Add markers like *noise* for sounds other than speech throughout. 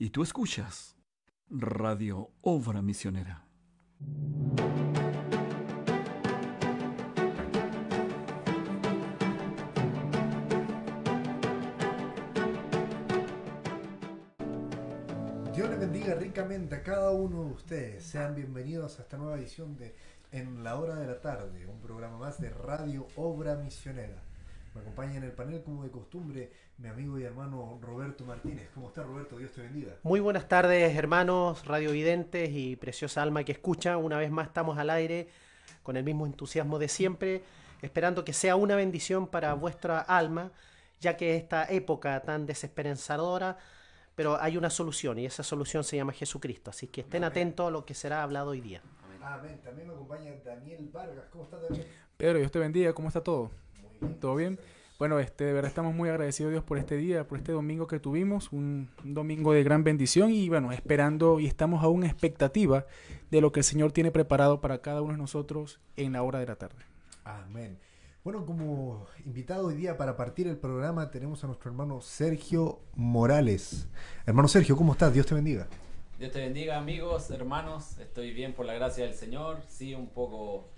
Y tú escuchas Radio Obra Misionera. Dios les bendiga ricamente a cada uno de ustedes. Sean bienvenidos a esta nueva edición de En la Hora de la Tarde, un programa más de Radio Obra Misionera. Me acompaña en el panel, como de costumbre, mi amigo y hermano Roberto Martínez. ¿Cómo está Roberto? Dios te bendiga. Muy buenas tardes, hermanos radiovidentes y preciosa alma que escucha. Una vez más estamos al aire con el mismo entusiasmo de siempre, esperando que sea una bendición para vuestra alma, ya que esta época tan desesperanzadora, pero hay una solución y esa solución se llama Jesucristo. Así que estén Amén. atentos a lo que será hablado hoy día. Amén. También me acompaña Daniel Vargas. ¿Cómo está Daniel? Pedro, Dios te bendiga, ¿cómo está todo? ¿Todo bien? Bueno, este, de verdad estamos muy agradecidos Dios por este día, por este domingo que tuvimos, un, un domingo de gran bendición y bueno, esperando y estamos aún en expectativa de lo que el Señor tiene preparado para cada uno de nosotros en la hora de la tarde. Amén. Bueno, como invitado hoy día para partir el programa tenemos a nuestro hermano Sergio Morales. Hermano Sergio, ¿cómo estás? Dios te bendiga. Dios te bendiga amigos, hermanos, estoy bien por la gracia del Señor, sí un poco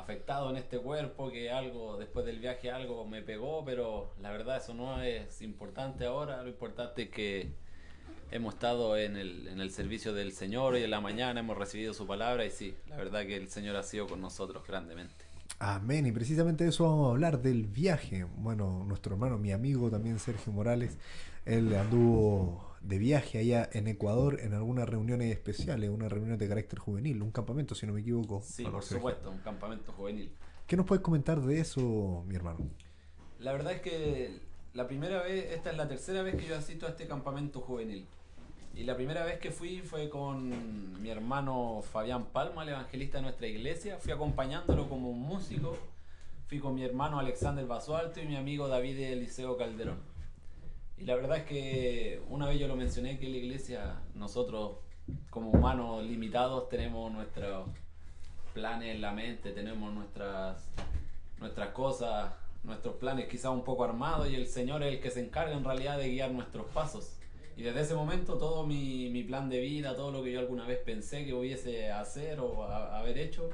afectado en este cuerpo, que algo, después del viaje algo me pegó, pero la verdad eso no es importante ahora, lo importante es que hemos estado en el, en el servicio del Señor y en la mañana hemos recibido su palabra y sí, la verdad que el Señor ha sido con nosotros grandemente. Amén. Y precisamente de eso vamos a hablar, del viaje. Bueno, nuestro hermano, mi amigo también Sergio Morales, él anduvo de viaje allá en Ecuador en algunas reuniones especiales, unas reuniones de carácter juvenil, un campamento, si no me equivoco. Sí, hermano por Sergio. supuesto, un campamento juvenil. ¿Qué nos puedes comentar de eso, mi hermano? La verdad es que la primera vez, esta es la tercera vez que yo asisto a este campamento juvenil. Y la primera vez que fui fue con mi hermano Fabián Palma, el evangelista de nuestra iglesia. Fui acompañándolo como un músico. Fui con mi hermano Alexander Basualto y mi amigo David Eliseo Calderón. Y la verdad es que una vez yo lo mencioné que la iglesia nosotros como humanos limitados tenemos nuestros planes en la mente, tenemos nuestras, nuestras cosas, nuestros planes quizás un poco armados y el Señor es el que se encarga en realidad de guiar nuestros pasos. Y desde ese momento todo mi, mi plan de vida, todo lo que yo alguna vez pensé que hubiese hacer o haber hecho,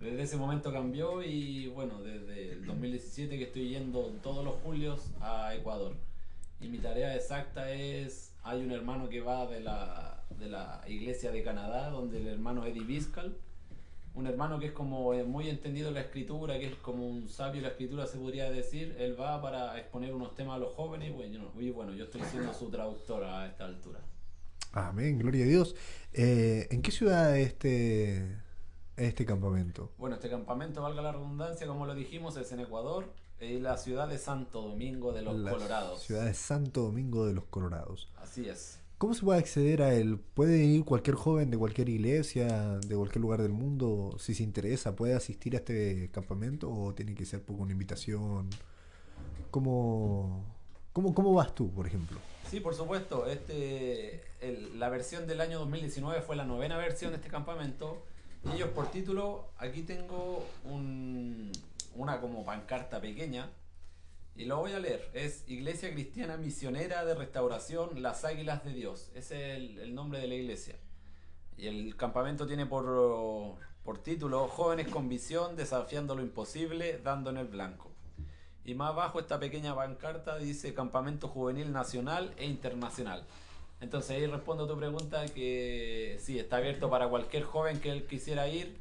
desde ese momento cambió y bueno, desde el 2017 que estoy yendo todos los julios a Ecuador. Y mi tarea exacta es, hay un hermano que va de la, de la iglesia de Canadá, donde el hermano Eddie Biscal, un hermano que es como eh, muy entendido en la escritura, que es como un sabio en la escritura se podría decir, él va para exponer unos temas a los jóvenes y bueno, y bueno yo estoy siendo su traductor a esta altura. Amén, gloria a Dios. Eh, ¿En qué ciudad es este, este campamento? Bueno, este campamento, valga la redundancia, como lo dijimos, es en Ecuador, en la ciudad de Santo Domingo de los La Colorados. Ciudad de Santo Domingo de los Colorados. Así es. ¿Cómo se puede acceder a él? ¿Puede ir cualquier joven de cualquier iglesia, de cualquier lugar del mundo, si se interesa? ¿Puede asistir a este campamento o tiene que ser por una invitación? ¿Cómo, cómo, cómo vas tú, por ejemplo? Sí, por supuesto. Este, el- la versión del año 2019 fue la novena versión de este campamento. Y ellos por título, aquí tengo un- una como pancarta pequeña. Y lo voy a leer. Es Iglesia Cristiana Misionera de Restauración Las Águilas de Dios. Ese es el, nombre de la iglesia. Y el campamento tiene por, por título Jóvenes con visión, desafiando lo imposible, dando en el blanco. Y más abajo esta pequeña pancarta dice Campamento Juvenil Nacional e Internacional. Entonces ahí respondo a tu pregunta que sí, está abierto para cualquier joven que él quisiera ir.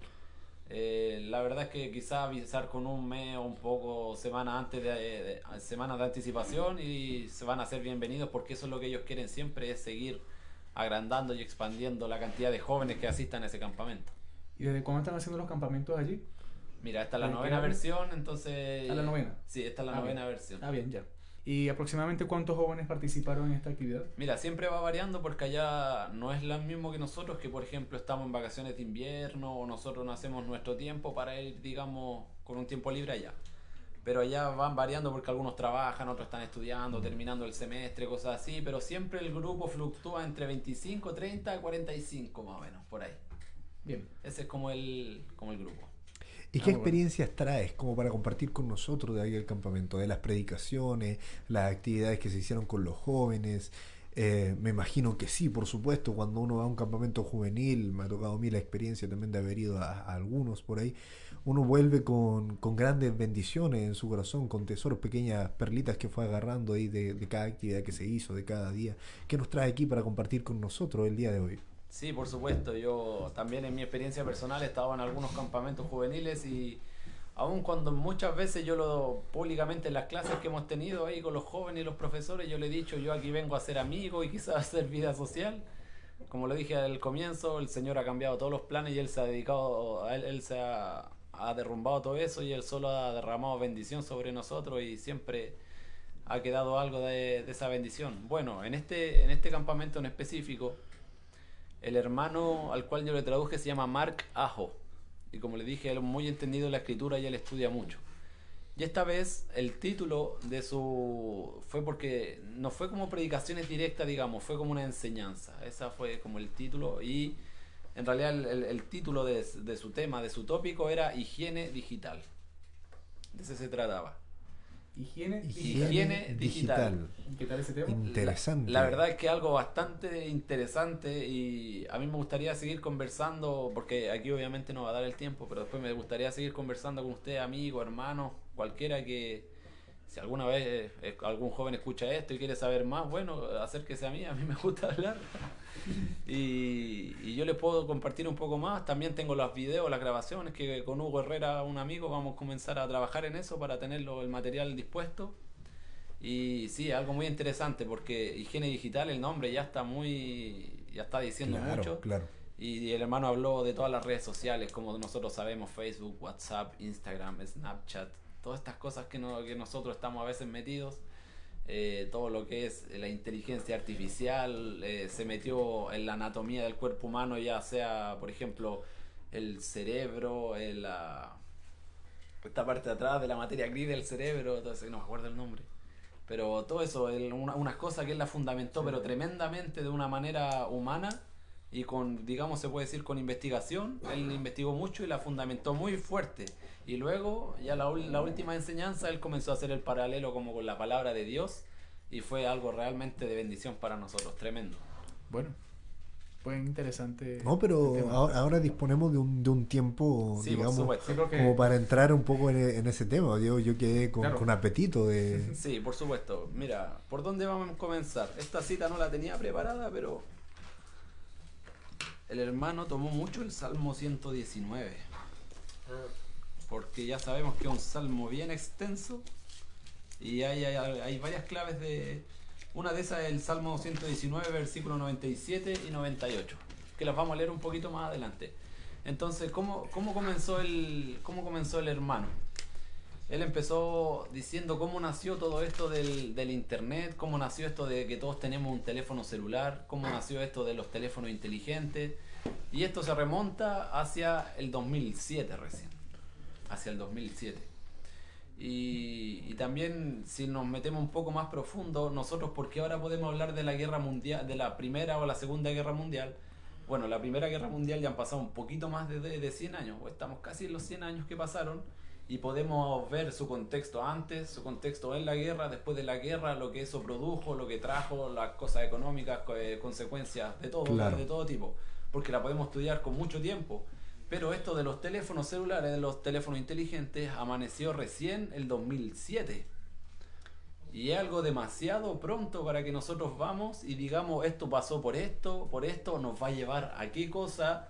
Eh, la verdad es que quizás avisar con un mes o un poco semana antes de, de- semanas de anticipación y se van a ser bienvenidos porque eso es lo que ellos quieren siempre es seguir agrandando y expandiendo la cantidad de jóvenes que asistan a ese campamento. ¿Y desde cuándo están haciendo los campamentos allí? Mira, esta es la ¿En qué novena versión, entonces... ¿A la novena? Sí, esta es la Ah, novena bien. versión. Ah, bien, ya. ¿Y aproximadamente cuántos jóvenes participaron en esta actividad? Mira, siempre va variando porque allá no es lo mismo que nosotros, que por ejemplo estamos en vacaciones de invierno o nosotros no hacemos nuestro tiempo para ir, digamos, con un tiempo libre allá. Pero allá van variando porque algunos trabajan, otros están estudiando, terminando el semestre, cosas así, pero siempre el grupo fluctúa entre 25, 30, 45 más o menos, por ahí. Bien. Ese es como el, como el grupo. ¿Y Ah, qué bueno. experiencias traes como para compartir con nosotros de ahí el campamento? De las predicaciones, las actividades que se hicieron con los jóvenes. Eh, me imagino que sí, por supuesto, cuando uno va a un campamento juvenil, me ha tocado a mí la experiencia también de haber ido a, a algunos por ahí, uno vuelve con, con, grandes bendiciones en su corazón, con tesoros, pequeñas perlitas que fue agarrando ahí de, de, cada actividad que se hizo, de cada día, que nos trae aquí para compartir con nosotros el día de hoy. Sí, por supuesto, yo también en mi experiencia personal he estado en algunos campamentos juveniles y aun cuando muchas veces yo lo públicamente en las clases que hemos tenido ahí con los jóvenes y los profesores, yo le he dicho, yo aquí vengo a ser amigo y quizás a hacer vida social. Como lo dije al comienzo, el Señor ha cambiado todos los planes y Él se ha dedicado, a él, él se ha ha derrumbado todo eso y Él solo ha derramado bendición sobre nosotros y siempre ha quedado algo de, de, esa bendición. Bueno, en este, en este campamento en específico, el hermano al cual yo le traduje se llama Mark Ajo. Y como le dije, él es muy entendido en la escritura y él estudia mucho. Y esta vez el título de su... fue porque no fue como predicaciones directas, digamos, fue como una enseñanza. Esa fue como el título y en realidad el, título de, de, su tema, de su tópico era higiene digital. De ese se trataba. Higiene, higiene, higiene digital. ¿Qué tal ese tema? Interesante. La, la, verdad es que algo bastante interesante y a mí me gustaría seguir conversando, porque aquí obviamente no va a dar el tiempo, pero después me gustaría seguir conversando con usted, amigo, hermano, cualquiera que, si alguna vez eh, algún joven escucha esto y quiere saber más, bueno, acérquese a mí, a mí me gusta hablar. *laughs* y, y, yo les puedo compartir un poco más. También tengo los videos, las grabaciones, que con Hugo Herrera, un amigo, vamos a comenzar a trabajar en eso para tenerlo el material dispuesto. Y sí, algo muy interesante porque higiene digital, el nombre ya está muy, ya está diciendo claro, mucho. Claro. Y el hermano habló de todas las redes sociales, como nosotros sabemos, Facebook, WhatsApp, Instagram, Snapchat, todas estas cosas que, no, que nosotros estamos a veces metidos. Eh, todo lo que es la inteligencia artificial, eh, se metió en la anatomía del cuerpo humano, ya sea, por ejemplo, el cerebro, el, la, esta parte de atrás de la materia gris del cerebro, entonces no me acuerdo el nombre. Pero todo eso, el, una, unas cosas que él la fundamentó, pero tremendamente de una manera humana y con, digamos, se puede decir con investigación. Él investigó mucho y la fundamentó muy fuerte. Y luego, ya la, la, última enseñanza, él comenzó a hacer el paralelo como con la palabra de Dios y fue algo realmente de bendición para nosotros, tremendo. Bueno, fue interesante. No, pero ahora, ahora, disponemos de un, de un tiempo, sí, digamos, como para entrar un poco en, en ese tema. Yo, yo quedé con, Claro. con apetito de... *laughs* Sí, por supuesto. Mira, ¿por dónde vamos a comenzar? Esta cita no la tenía preparada, pero el hermano tomó mucho el Salmo 119. Porque ya sabemos que es un salmo bien extenso y hay, hay, hay varias claves de... Una de esas es el Salmo 119, versículos 97 y 98, que las vamos a leer un poquito más adelante. Entonces, ¿cómo, cómo, comenzó, el, cómo comenzó el hermano? Él empezó diciendo cómo nació todo esto del, del, internet, cómo nació esto de que todos tenemos un teléfono celular, cómo nació esto de los teléfonos inteligentes. Y esto se remonta hacia el 2007 recién, hacia el 2007. Y, y, también si nos metemos un poco más profundo, nosotros porque ahora podemos hablar de la guerra mundial, de la primera o la segunda guerra mundial. Bueno, la primera guerra mundial ya han pasado un poquito más de, de, de 100 años, o estamos casi en los 100 años que pasaron y podemos ver su contexto antes, su contexto en la guerra, después de la guerra, lo que eso produjo, lo que trajo, las cosas económicas, eh, consecuencias de todo, claro. de todo tipo, porque la podemos estudiar con mucho tiempo. Pero esto de los teléfonos celulares, de los teléfonos inteligentes, amaneció recién el 2007. Y es algo demasiado pronto para que nosotros vamos y digamos esto pasó por esto, por esto, nos va a llevar a qué cosa,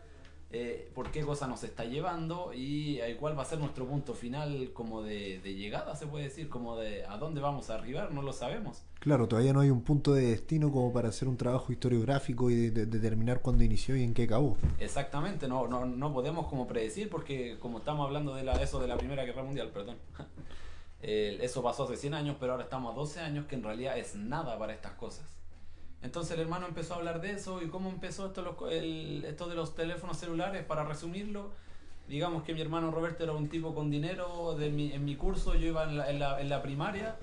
eh, por qué cosa nos está llevando y eh, cuál va a ser nuestro punto final como de, de, llegada, se puede decir, como de a dónde vamos a arribar, no lo sabemos. Claro, todavía no hay un punto de destino como para hacer un trabajo historiográfico y de, de, determinar cuándo inició y en qué acabó. Exactamente, no, no, no podemos como predecir porque como estamos hablando de la, eso de la Primera Guerra Mundial, perdón. *laughs* Eh, eso pasó hace 100 años, pero ahora estamos a 12 años, que en realidad es nada para estas cosas. Entonces el hermano empezó a hablar de eso y cómo empezó esto, los, el, esto de los teléfonos celulares, para resumirlo, digamos que mi hermano Roberto era un tipo con dinero, de mi, en mi curso yo iba en la, en la, en la primaria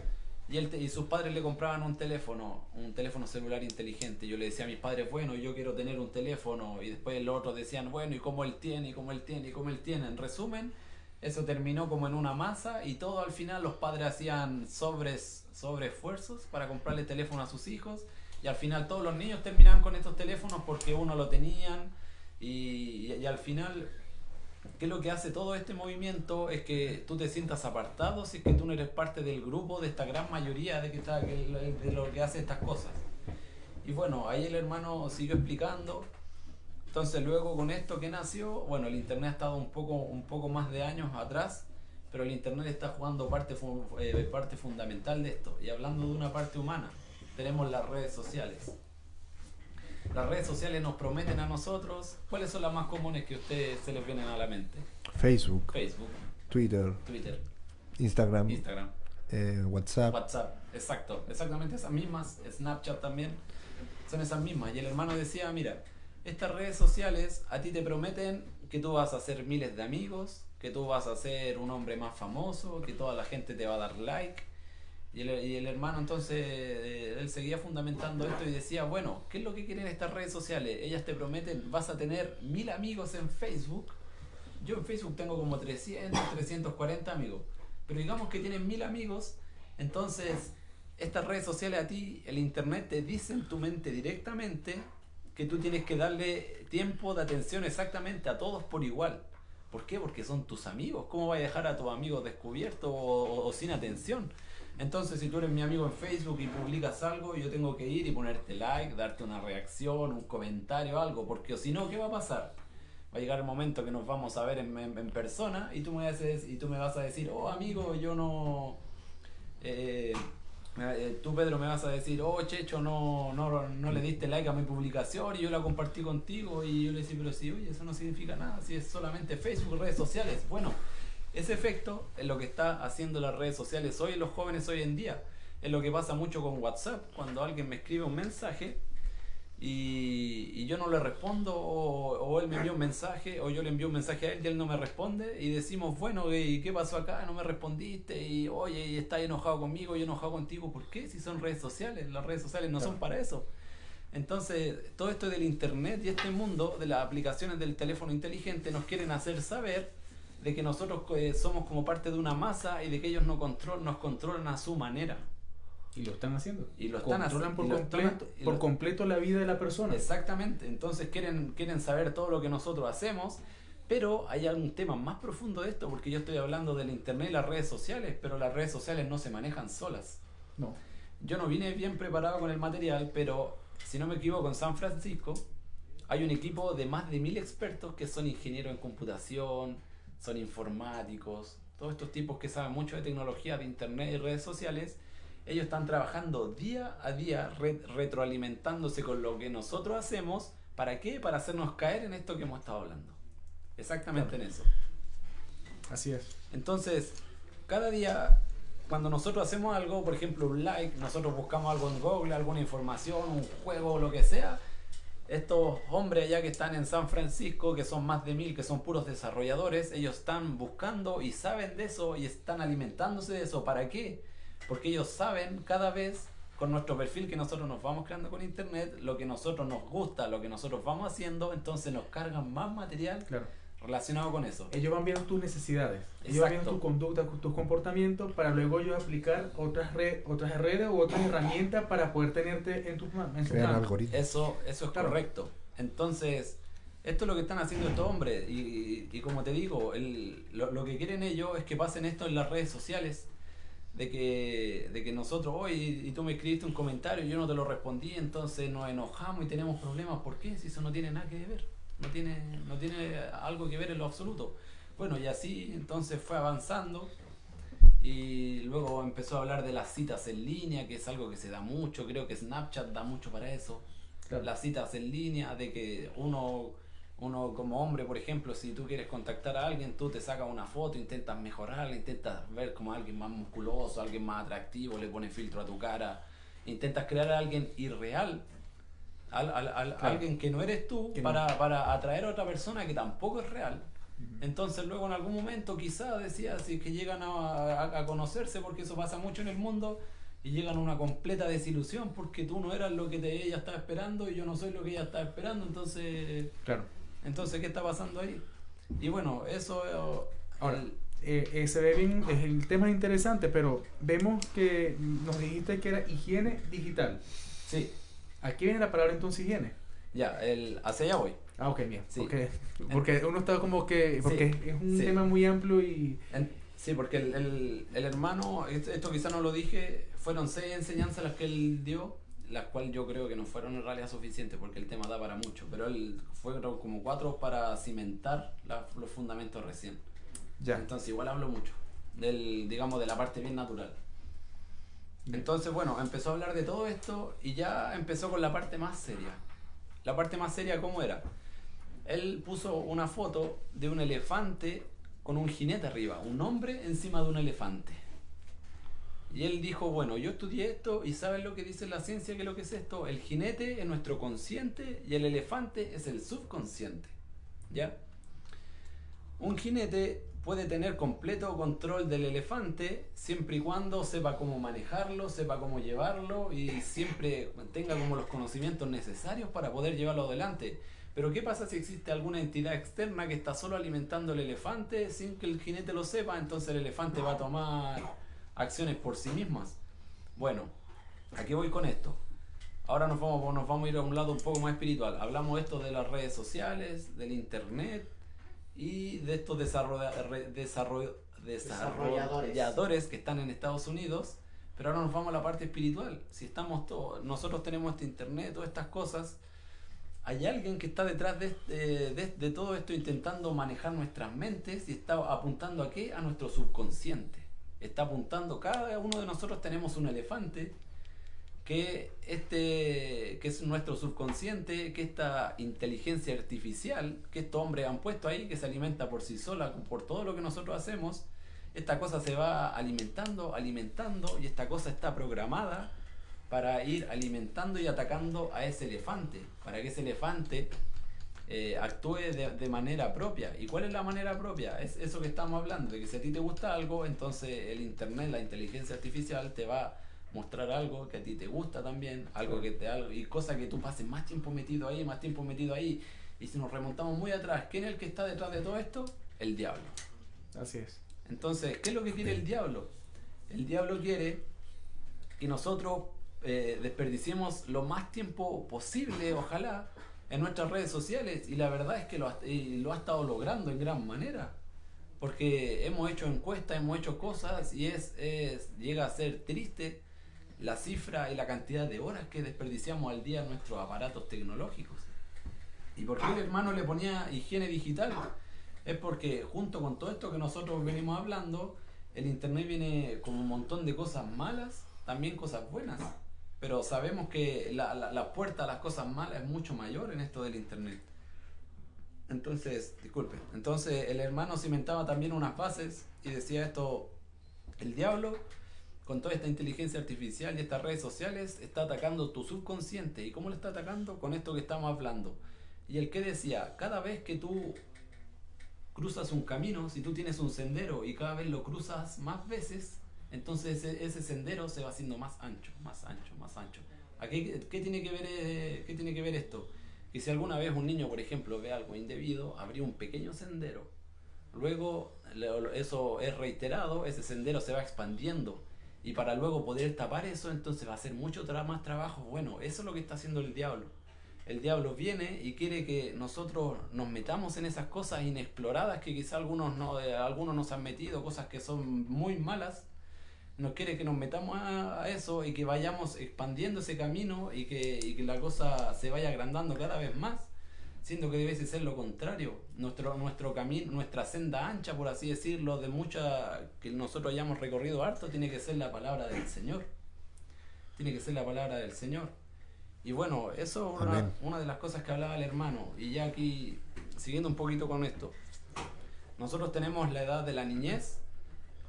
y, él, y sus padres le compraban un teléfono, un teléfono celular inteligente. Yo le decía a mis padres, bueno, yo quiero tener un teléfono y después los otros decían, bueno, ¿y cómo él tiene? ¿Y cómo él tiene? ¿Y cómo él tiene? En resumen, eso terminó como en una masa y todo al final los padres hacían sobres, sobre esfuerzos para comprarle teléfono a sus hijos Y al final todos los niños terminaban con estos teléfonos porque uno lo tenían y, y al final ¿Qué es lo que hace todo este movimiento? Es que tú te sientas apartado si es que tú no eres parte del grupo de esta gran mayoría de, que está, de lo que hace estas cosas. Y bueno, ahí el hermano siguió explicando. Entonces luego con esto que nació, bueno, el Internet ha estado un poco, un poco más de años atrás, pero el Internet está jugando parte, eh, parte fundamental de esto. Y hablando de una parte humana, tenemos las redes sociales. Las redes sociales nos prometen a nosotros. ¿Cuáles son las más comunes que a ustedes se les vienen a la mente? Facebook, Facebook, Twitter, Twitter, Instagram, Instagram, eh, WhatsApp. WhatsApp. Exacto, exactamente esas mismas. Snapchat también. Son esas mismas. Y el hermano decía, mira, estas redes sociales a ti te prometen que tú vas a hacer miles de amigos, que tú vas a ser un hombre más famoso, que toda la gente te va a dar like y el, hermano entonces, eh, él seguía fundamentando esto y decía, bueno, ¿qué es lo que quieren estas redes sociales? Ellas te prometen, vas a tener mil amigos en Facebook. Yo en Facebook tengo como 300, 340 amigos. Pero digamos que tienen mil amigos, entonces estas redes sociales a ti, el Internet te dice en tu mente directamente que tú tienes que darle tiempo de atención exactamente a todos por igual. ¿Por qué? Porque son tus amigos. ¿Cómo vas a dejar a tus amigos descubiertos o sin atención? Entonces, si tú eres mi amigo en Facebook y publicas algo, yo tengo que ir y ponerte like, darte una reacción, un comentario, algo, porque si no, ¿qué va a pasar? Va a llegar el momento que nos vamos a ver en, persona y tú, me a, y tú me vas a decir, oh amigo, yo no... Eh, eh, tú Pedro me vas a decir, oh Checho, no, no, no le diste like a mi publicación y yo la compartí contigo y yo le decía, pero sí, oye, eso no significa nada, si es solamente Facebook, redes sociales. Bueno, ese efecto es lo que está haciendo las redes sociales hoy, los jóvenes hoy en día. Es lo que pasa mucho con WhatsApp. Cuando alguien me escribe un mensaje y, yo no le respondo, o, él me envía un mensaje, o yo le envío un mensaje a él y él no me responde, y decimos, bueno, ¿y qué pasó acá? No me respondiste, y oye, y estás enojado conmigo, yo enojado contigo. ¿Por qué? Si son redes sociales, las redes sociales no son para eso. Entonces, todo esto del Internet y este mundo de las aplicaciones del teléfono inteligente nos quieren hacer saber de que nosotros eh, somos como parte de una masa y de que ellos no control, nos controlan a su manera. Y lo están haciendo. Y lo están Controlan por, completo, por completo la vida de la persona. Exactamente. Entonces quieren, quieren saber todo lo que nosotros hacemos. Pero hay algún tema más profundo de esto, porque yo estoy hablando del Internet y las redes sociales, pero las redes sociales no se manejan solas. No. Yo no vine bien preparado con el material, pero si no me equivoco, en San Francisco hay un equipo de más de mil expertos que son ingenieros en computación, son informáticos, todos estos tipos que saben mucho de tecnología, de internet y redes sociales, ellos están trabajando día a día retroalimentándose con lo que nosotros hacemos. ¿Para qué? Para hacernos caer en esto que hemos estado hablando. Exactamente en eso. Así es. Entonces, cada día, cuando nosotros hacemos algo, por ejemplo, un like, nosotros buscamos algo en Google, alguna información, un juego, lo que sea, estos hombres allá que están en San Francisco, que son más de mil, que son puros desarrolladores, ellos están buscando y saben de eso y están alimentándose de eso. ¿Para qué? Porque ellos saben cada vez con nuestro perfil que nosotros nos vamos creando con internet, lo que nosotros nos gusta, lo que nosotros vamos haciendo, entonces nos cargan más material claro relacionado con eso. Ellos van viendo tus necesidades, ellos van viendo tu conducta, tus comportamientos, para luego ellos aplicar otras, otras redes u otras herramientas para poder tenerte en tus manos. Eso, eso es correcto. Entonces, esto es lo que están haciendo estos hombres. Y, y, como te digo, el, lo, lo, que quieren ellos es que pasen esto en las redes sociales. De que, de que nosotros, hoy y tú me escribiste un comentario y yo no te lo respondí, entonces nos enojamos y tenemos problemas. ¿Por qué? Si eso no tiene nada que ver no tiene, no tiene algo que ver en lo absoluto. Bueno, y así entonces fue avanzando y luego empezó a hablar de las citas en línea, que es algo que se da mucho, creo que Snapchat da mucho para eso. Las citas en línea, de que uno, uno como hombre, por ejemplo, si tú quieres contactar a alguien, tú te sacas una foto, intentas mejorarla, intentas ver como alguien más musculoso, alguien más atractivo, le pones filtro a tu cara, intentas crear a alguien irreal al, alguien que no eres tú para, para, atraer a otra persona que tampoco es real. Entonces luego en algún momento quizá decía si que llegan a, a, conocerse, porque eso pasa mucho en el mundo, y llegan a una completa desilusión porque tú no eras lo que ella estaba esperando y yo no soy lo que ella estaba esperando, entonces... Claro. Entonces, ¿qué está pasando ahí? Y bueno, eso... Ahora, eh, eh, se ve bien, es el tema interesante, pero vemos que nos dijiste que era higiene digital. Sí. Aquí viene la palabra entonces higiene. Ya, el, hacia allá voy. Ah, ok, bien. Sí. Porque, porque uno está como que. Porque Sí, es un sí. tema muy amplio y. En- sí, porque el, el- el hermano, esto, esto quizá no lo dije, fueron seis enseñanzas las que él dio, las cuales yo creo que no fueron en realidad suficientes porque el tema da para mucho, pero él fueron como cuatro para cimentar la- los fundamentos recién. Ya. Entonces igual hablo mucho, del, digamos, de la parte bien natural. Entonces, bueno, empezó a hablar de todo esto y ya empezó con la parte más seria. La parte más seria, ¿cómo era? Él puso una foto de un elefante con un jinete arriba, un hombre encima de un elefante. Y él dijo, bueno, yo estudié esto y ¿saben lo que dice la ciencia? que lo que es esto? El jinete es nuestro consciente y el elefante es el subconsciente. ¿Ya? Un jinete puede tener completo control del elefante siempre y cuando sepa cómo manejarlo, sepa cómo llevarlo y siempre tenga como los conocimientos necesarios para poder llevarlo adelante. Pero ¿qué pasa si existe alguna entidad externa que está solo alimentando al elefante sin que el jinete lo sepa? Entonces el elefante va a tomar acciones por sí mismas. Bueno, aquí voy con esto. Ahora nos vamos, nos vamos a ir a un lado un poco más espiritual. Hablamos esto de las redes sociales, del internet y de estos desarrolla- re- desarroll- Desarrolladores. desarrolladores que están en Estados Unidos. Pero ahora nos vamos a la parte espiritual. Si estamos todos, nosotros tenemos este internet, todas estas cosas, hay alguien que está detrás de, este- de- de todo esto intentando manejar nuestras mentes y está apuntando a qué? A nuestro subconsciente. Está apuntando, cada uno de nosotros tenemos un elefante que este que es nuestro subconsciente, que esta inteligencia artificial que estos hombres han puesto ahí, que se alimenta por sí sola, por todo lo que nosotros hacemos, esta cosa se va alimentando, alimentando, y esta cosa está programada para ir alimentando y atacando a ese elefante, para que ese elefante eh, actúe de, de manera propia. ¿Y cuál es la manera propia? Es eso que estamos hablando, de que si a ti te gusta algo, entonces el Internet, la inteligencia artificial te va mostrar algo que a ti te gusta también, algo que te algo, y cosa que tú pases más tiempo metido ahí, más tiempo metido ahí. Y si nos remontamos muy atrás, ¿quién es el que está detrás de todo esto? El diablo. Así es. Entonces, ¿qué es lo que quiere el diablo? El diablo quiere que nosotros eh, desperdiciemos lo más tiempo posible, ojalá, en nuestras redes sociales. Y la verdad es que lo ha, y lo ha estado logrando en gran manera. Porque hemos hecho encuestas, hemos hecho cosas y es, es llega a ser triste la cifra y la cantidad de horas que desperdiciamos al día en nuestros aparatos tecnológicos. ¿Y por qué el hermano le ponía higiene digital? Es porque junto con todo esto que nosotros venimos hablando, el Internet viene con un montón de cosas malas, también cosas buenas. Pero sabemos que la, la, la puerta a las cosas malas es mucho mayor en esto del Internet. Entonces, disculpe, entonces el hermano cimentaba también unas bases y decía esto, el diablo con toda esta inteligencia artificial y estas redes sociales está atacando tu subconsciente. ¿Y cómo lo está atacando? Con esto que estamos hablando. Y el que decía, cada vez que tú cruzas un camino, si tú tienes un sendero y cada vez lo cruzas más veces, entonces ese, ese sendero se va haciendo más ancho, más ancho, más ancho. Aquí, ¿qué, tiene que ver, eh, ¿Qué tiene que ver esto? Que si alguna vez un niño, por ejemplo, ve algo indebido, habría un pequeño sendero. Luego eso es reiterado, ese sendero se va expandiendo. Y para luego poder tapar eso, entonces va a ser mucho más trabajo. Bueno, eso es lo que está haciendo el diablo. El diablo viene y quiere que nosotros nos metamos en esas cosas inexploradas que quizá algunos, no, eh, algunos nos han metido, cosas que son muy malas. Nos quiere que nos metamos a eso y que vayamos expandiendo ese camino y que, y que la cosa se vaya agrandando cada vez más, siendo que debe ser lo contrario. Nuestro, nuestro camino, nuestra senda ancha, por así decirlo, de mucha que nosotros hayamos recorrido harto, tiene que ser la palabra del Señor. Tiene que ser la palabra del Señor. Y bueno, eso es una, una de las cosas que hablaba el hermano. Y ya aquí, siguiendo un poquito con esto, nosotros tenemos la edad de la niñez,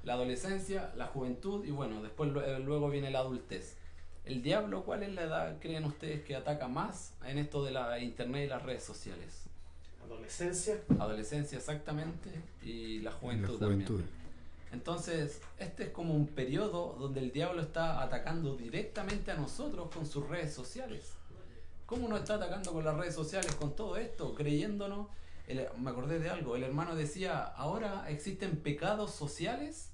la adolescencia, la juventud y bueno, después eh, luego viene la adultez. El diablo, ¿cuál es la edad, creen ustedes, que ataca más en esto de la internet y las redes sociales? Adolescencia. Adolescencia exactamente y la En la juventud, juventud. también. Entonces, este es como un periodo donde el diablo está atacando directamente a nosotros con sus redes sociales. ¿Cómo nos está atacando con las redes sociales con todo esto? Creyéndonos. El- me acordé de algo. El hermano decía, ahora existen pecados sociales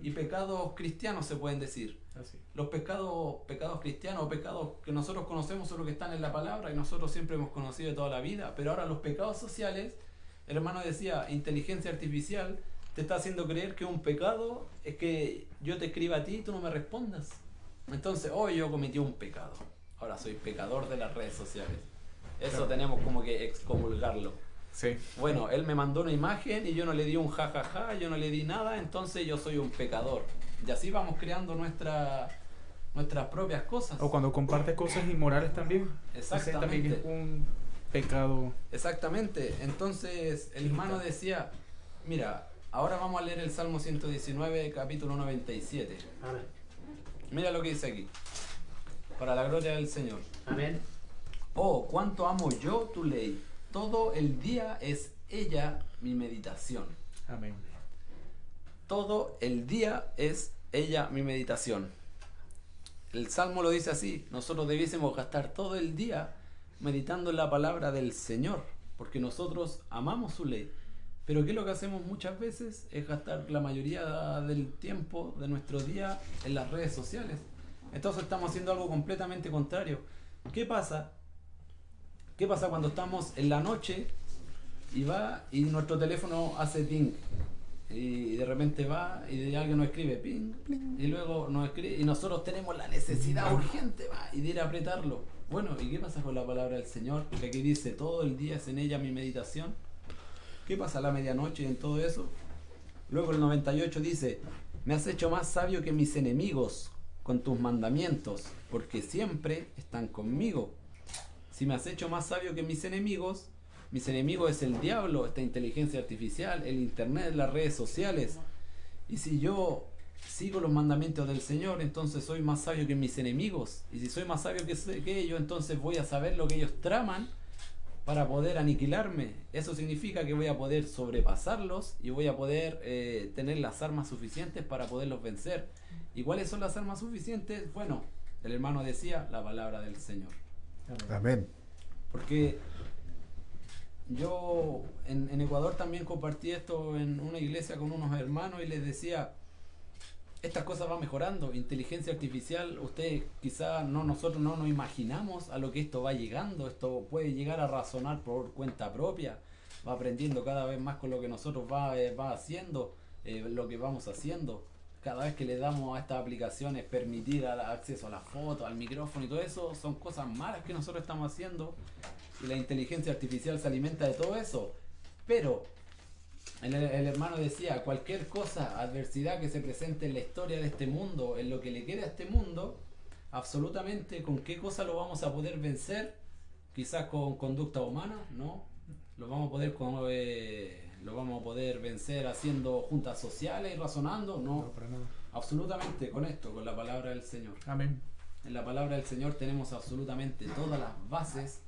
y pecados cristianos se pueden decir. Así. Los pecados, pecados cristianos o pecados que nosotros conocemos son los que están en la palabra y nosotros siempre hemos conocido de toda la vida, pero ahora los pecados sociales, el hermano decía, inteligencia artificial te está haciendo creer que un pecado es que yo te escriba a ti y tú no me respondas. Entonces, hoy yo cometí un pecado. Ahora soy pecador de las redes sociales. Eso Claro. tenemos como que excomulgarlo. Sí. Bueno, él me mandó una imagen y yo no le di un jajaja, yo no le di nada, entonces yo soy un pecador. Y así vamos creando nuestra, nuestras propias cosas. O cuando comparte cosas inmorales también. Ese también es Exactamente. un pecado. Exactamente. Entonces el hermano decía, mira, ahora vamos a leer el Salmo 119, capítulo 97. Amén. Mira lo que dice aquí. Para la gloria del Señor. Amén. Oh, cuánto amo yo tu ley. Todo el día es ella mi meditación. Amén. Todo el día es ella mi meditación. El Salmo lo dice así, nosotros debiésemos gastar todo el día meditando en la palabra del Señor, porque nosotros amamos su ley. Pero ¿qué es lo que hacemos muchas veces? Es gastar la mayoría del tiempo de nuestro día en las redes sociales. Entonces estamos haciendo algo completamente contrario. ¿Qué pasa? ¿Qué pasa cuando estamos en la noche y va y nuestro teléfono hace ding? y de repente va y alguien nos escribe ping, y luego nos escribe y nosotros tenemos la necesidad urgente va, y de ir a apretarlo. Bueno, ¿y qué pasa con la palabra del Señor? Que aquí dice todo el día es en ella mi meditación. ¿Qué pasa a la medianoche y en todo eso? Luego el 98 dice, me has hecho más sabio que mis enemigos con tus mandamientos, porque siempre están conmigo. Si me has hecho más sabio que mis enemigos, mis enemigos es el diablo, esta inteligencia artificial, el internet, las redes sociales. Y si yo sigo los mandamientos del Señor, entonces soy más sabio que mis enemigos. Y si soy más sabio que, que ellos, entonces voy a saber lo que ellos traman para poder aniquilarme. Eso significa que voy a poder sobrepasarlos y voy a poder eh, tener las armas suficientes para poderlos vencer. ¿Y cuáles son las armas suficientes? Bueno, el hermano decía la palabra del Señor. Amén. Porque yo en, en Ecuador también compartí esto en una iglesia con unos hermanos y les decía, estas cosas van mejorando, inteligencia artificial, ustedes quizá no, nosotros no nos imaginamos a lo que esto va llegando, esto puede llegar a razonar por cuenta propia, va aprendiendo cada vez más con lo que nosotros va, eh, va haciendo, eh, lo que vamos haciendo. Cada vez que le damos a estas aplicaciones permitir al acceso a la foto, al micrófono y todo eso, son cosas malas que nosotros estamos haciendo y la inteligencia artificial se alimenta de todo eso. Pero el, hermano decía, cualquier cosa, adversidad que se presente en la historia de este mundo, en lo que le quede a este mundo, absolutamente con qué cosa lo vamos a poder vencer, quizás con conducta humana, ¿no? Lo vamos a poder con, eh, lo vamos a poder vencer haciendo juntas sociales y razonando, no, para nada. absolutamente con esto, con la palabra del Señor. Amén. En la palabra del Señor tenemos absolutamente todas las bases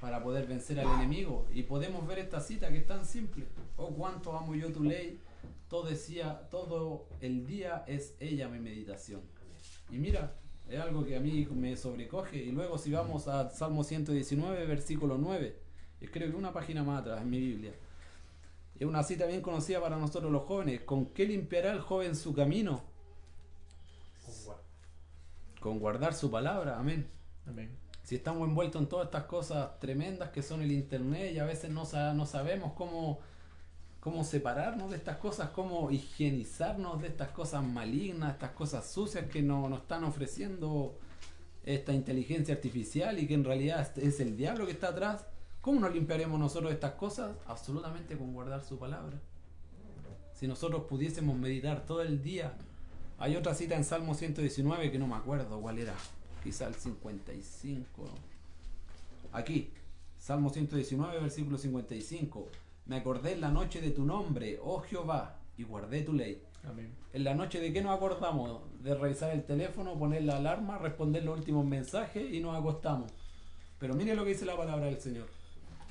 para poder vencer al enemigo. Y podemos ver esta cita que es tan simple. Oh, cuánto amo yo tu ley. Todo decía, todo el día es ella mi meditación. Y mira, es algo que a mí me sobrecoge. Y luego si vamos a Salmo 119, versículo 9. Es creo que una página más atrás en mi Biblia. Es una cita bien conocida para nosotros los jóvenes. ¿Con qué limpiará el joven su camino? Con guardar su palabra. Amén Amén. si estamos envueltos en todas estas cosas tremendas que son el internet y a veces no, no sabemos cómo, cómo separarnos de estas cosas, cómo higienizarnos de estas cosas malignas, estas cosas sucias que no- nos están ofreciendo esta inteligencia artificial y que en realidad es el diablo que está atrás, ¿cómo nos limpiaremos nosotros de estas cosas? Absolutamente con guardar su palabra. Si nosotros pudiésemos meditar todo el día, hay otra cita en Salmo 119 que no me acuerdo cuál era, quizá el 55. Aquí, Salmo 119, versículo 55. Me acordé en la noche de tu nombre, oh Jehová, y guardé tu ley. Amén. En la noche de qué nos acordamos? De revisar el teléfono, poner la alarma, responder los últimos mensajes y nos acostamos. Pero mire lo que dice la palabra del Señor.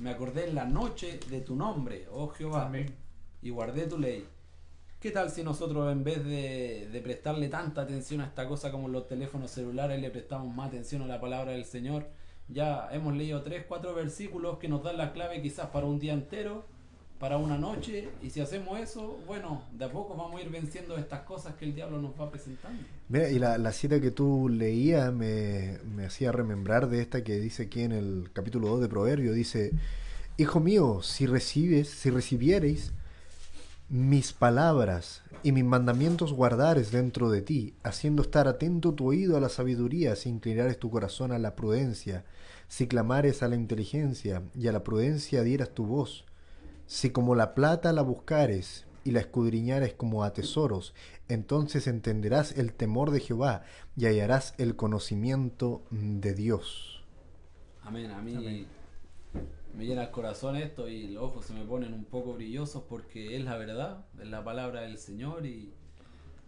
Me acordé en la noche de tu nombre, oh Jehová, Amén. y guardé tu ley. ¿Qué tal si nosotros en vez de, de prestarle tanta atención a esta cosa como los teléfonos celulares le prestamos más atención a la palabra del Señor? Ya hemos leído tres, cuatro versículos que nos dan la clave quizás para un día entero, para una noche y si hacemos eso, bueno, de a poco vamos a ir venciendo estas cosas que el diablo nos va presentando. Mira, y la, la cita que tú leías me, me hacía remembrar de esta que dice aquí en el capítulo 2 de Proverbio, dice, Hijo mío, si recibes, si recibiereis mis palabras y mis mandamientos guardares dentro de ti, haciendo estar atento tu oído a la sabiduría, si inclinares tu corazón a la prudencia, si clamares a la inteligencia y a la prudencia dieras tu voz, si como la plata la buscares y la escudriñares como a tesoros, entonces entenderás el temor de Jehová y hallarás el conocimiento de Dios. Amén, a mí me llena el corazón esto y los ojos se me ponen un poco brillosos porque es la verdad, es la palabra del Señor y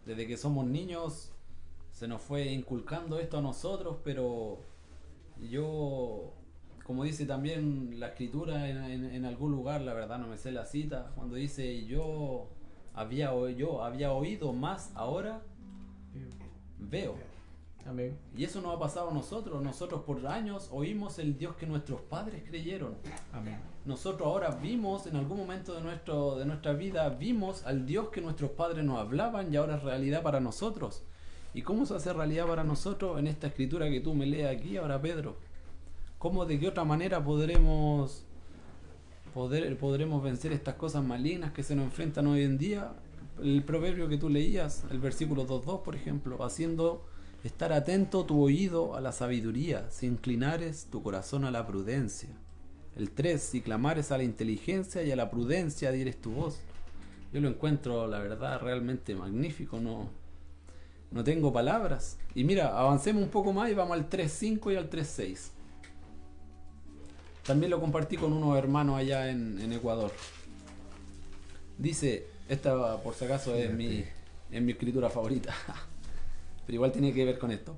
desde que somos niños se nos fue inculcando esto a nosotros, pero yo, como dice también la escritura en, en- en algún lugar, la verdad no me sé la cita, cuando dice yo había, yo había oído más, ahora veo. Amén. Y eso nos ha pasado a nosotros. Nosotros por años oímos el Dios que nuestros padres creyeron. Amén. Nosotros ahora vimos, en algún momento de, nuestro, de nuestra vida, vimos al Dios que nuestros padres nos hablaban y ahora es realidad para nosotros. ¿Y cómo se hace realidad para nosotros en esta escritura que tú me lees aquí ahora, Pedro? ¿Cómo de qué otra manera podremos, poder, podremos vencer estas cosas malignas que se nos enfrentan hoy en día? El proverbio que tú leías, el versículo 2.2, por ejemplo, haciendo estar atento tu oído a la sabiduría, si inclinares tu corazón a la prudencia. El 3, si clamares a la inteligencia y a la prudencia dieres tu voz. Yo lo encuentro, la verdad, realmente magnífico, no, no tengo palabras. Y mira, avancemos un poco más y vamos al 3.5 y al 3.6. También lo compartí con unos hermanos allá en, en Ecuador. Dice, esta por si acaso es mi, es mi escritura favorita, *laughs* pero igual tiene que ver con esto.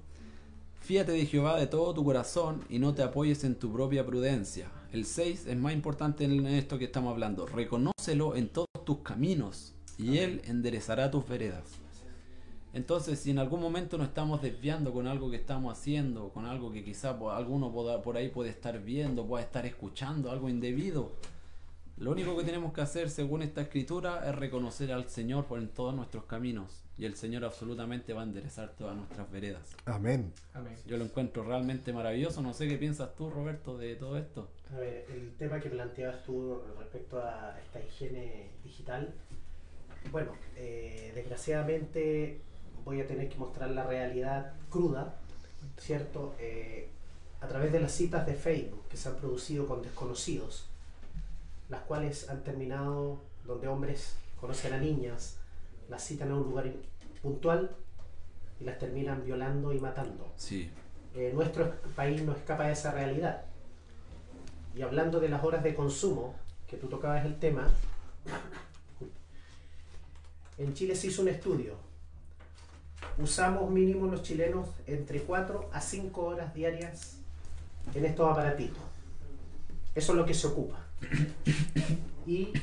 Fíate de Jehová de todo tu corazón y no te apoyes en tu propia prudencia. El 6 es más importante en esto que estamos hablando. Reconócelo en todos tus caminos y Él enderezará tus veredas. Entonces, si en algún momento nos estamos desviando con algo que estamos haciendo, con algo que quizá alguno poda- por ahí puede estar viendo, puede estar escuchando, algo indebido, lo único que tenemos que hacer, según esta escritura, es reconocer al Señor por en todos nuestros caminos. Y el Señor absolutamente va a enderezar todas nuestras veredas. Amén. Amén. Yo lo encuentro realmente maravilloso. No sé qué piensas tú, Roberto, de todo esto. A ver, el tema que planteabas tú respecto a esta higiene digital, bueno, eh, desgraciadamente voy a tener que mostrar la realidad cruda, ¿cierto? Eh, a través de las citas de Facebook que se han producido con desconocidos, las cuales han terminado donde hombres conocen a niñas, las citan a un lugar puntual y las terminan violando y matando. Sí. Eh, nuestro país no escapa de esa realidad. Y hablando de las horas de consumo, que tú tocabas el tema, en Chile se hizo un estudio. Usamos mínimo los chilenos entre 4 a 5 horas diarias en estos aparatitos. Eso es lo que se ocupa. Y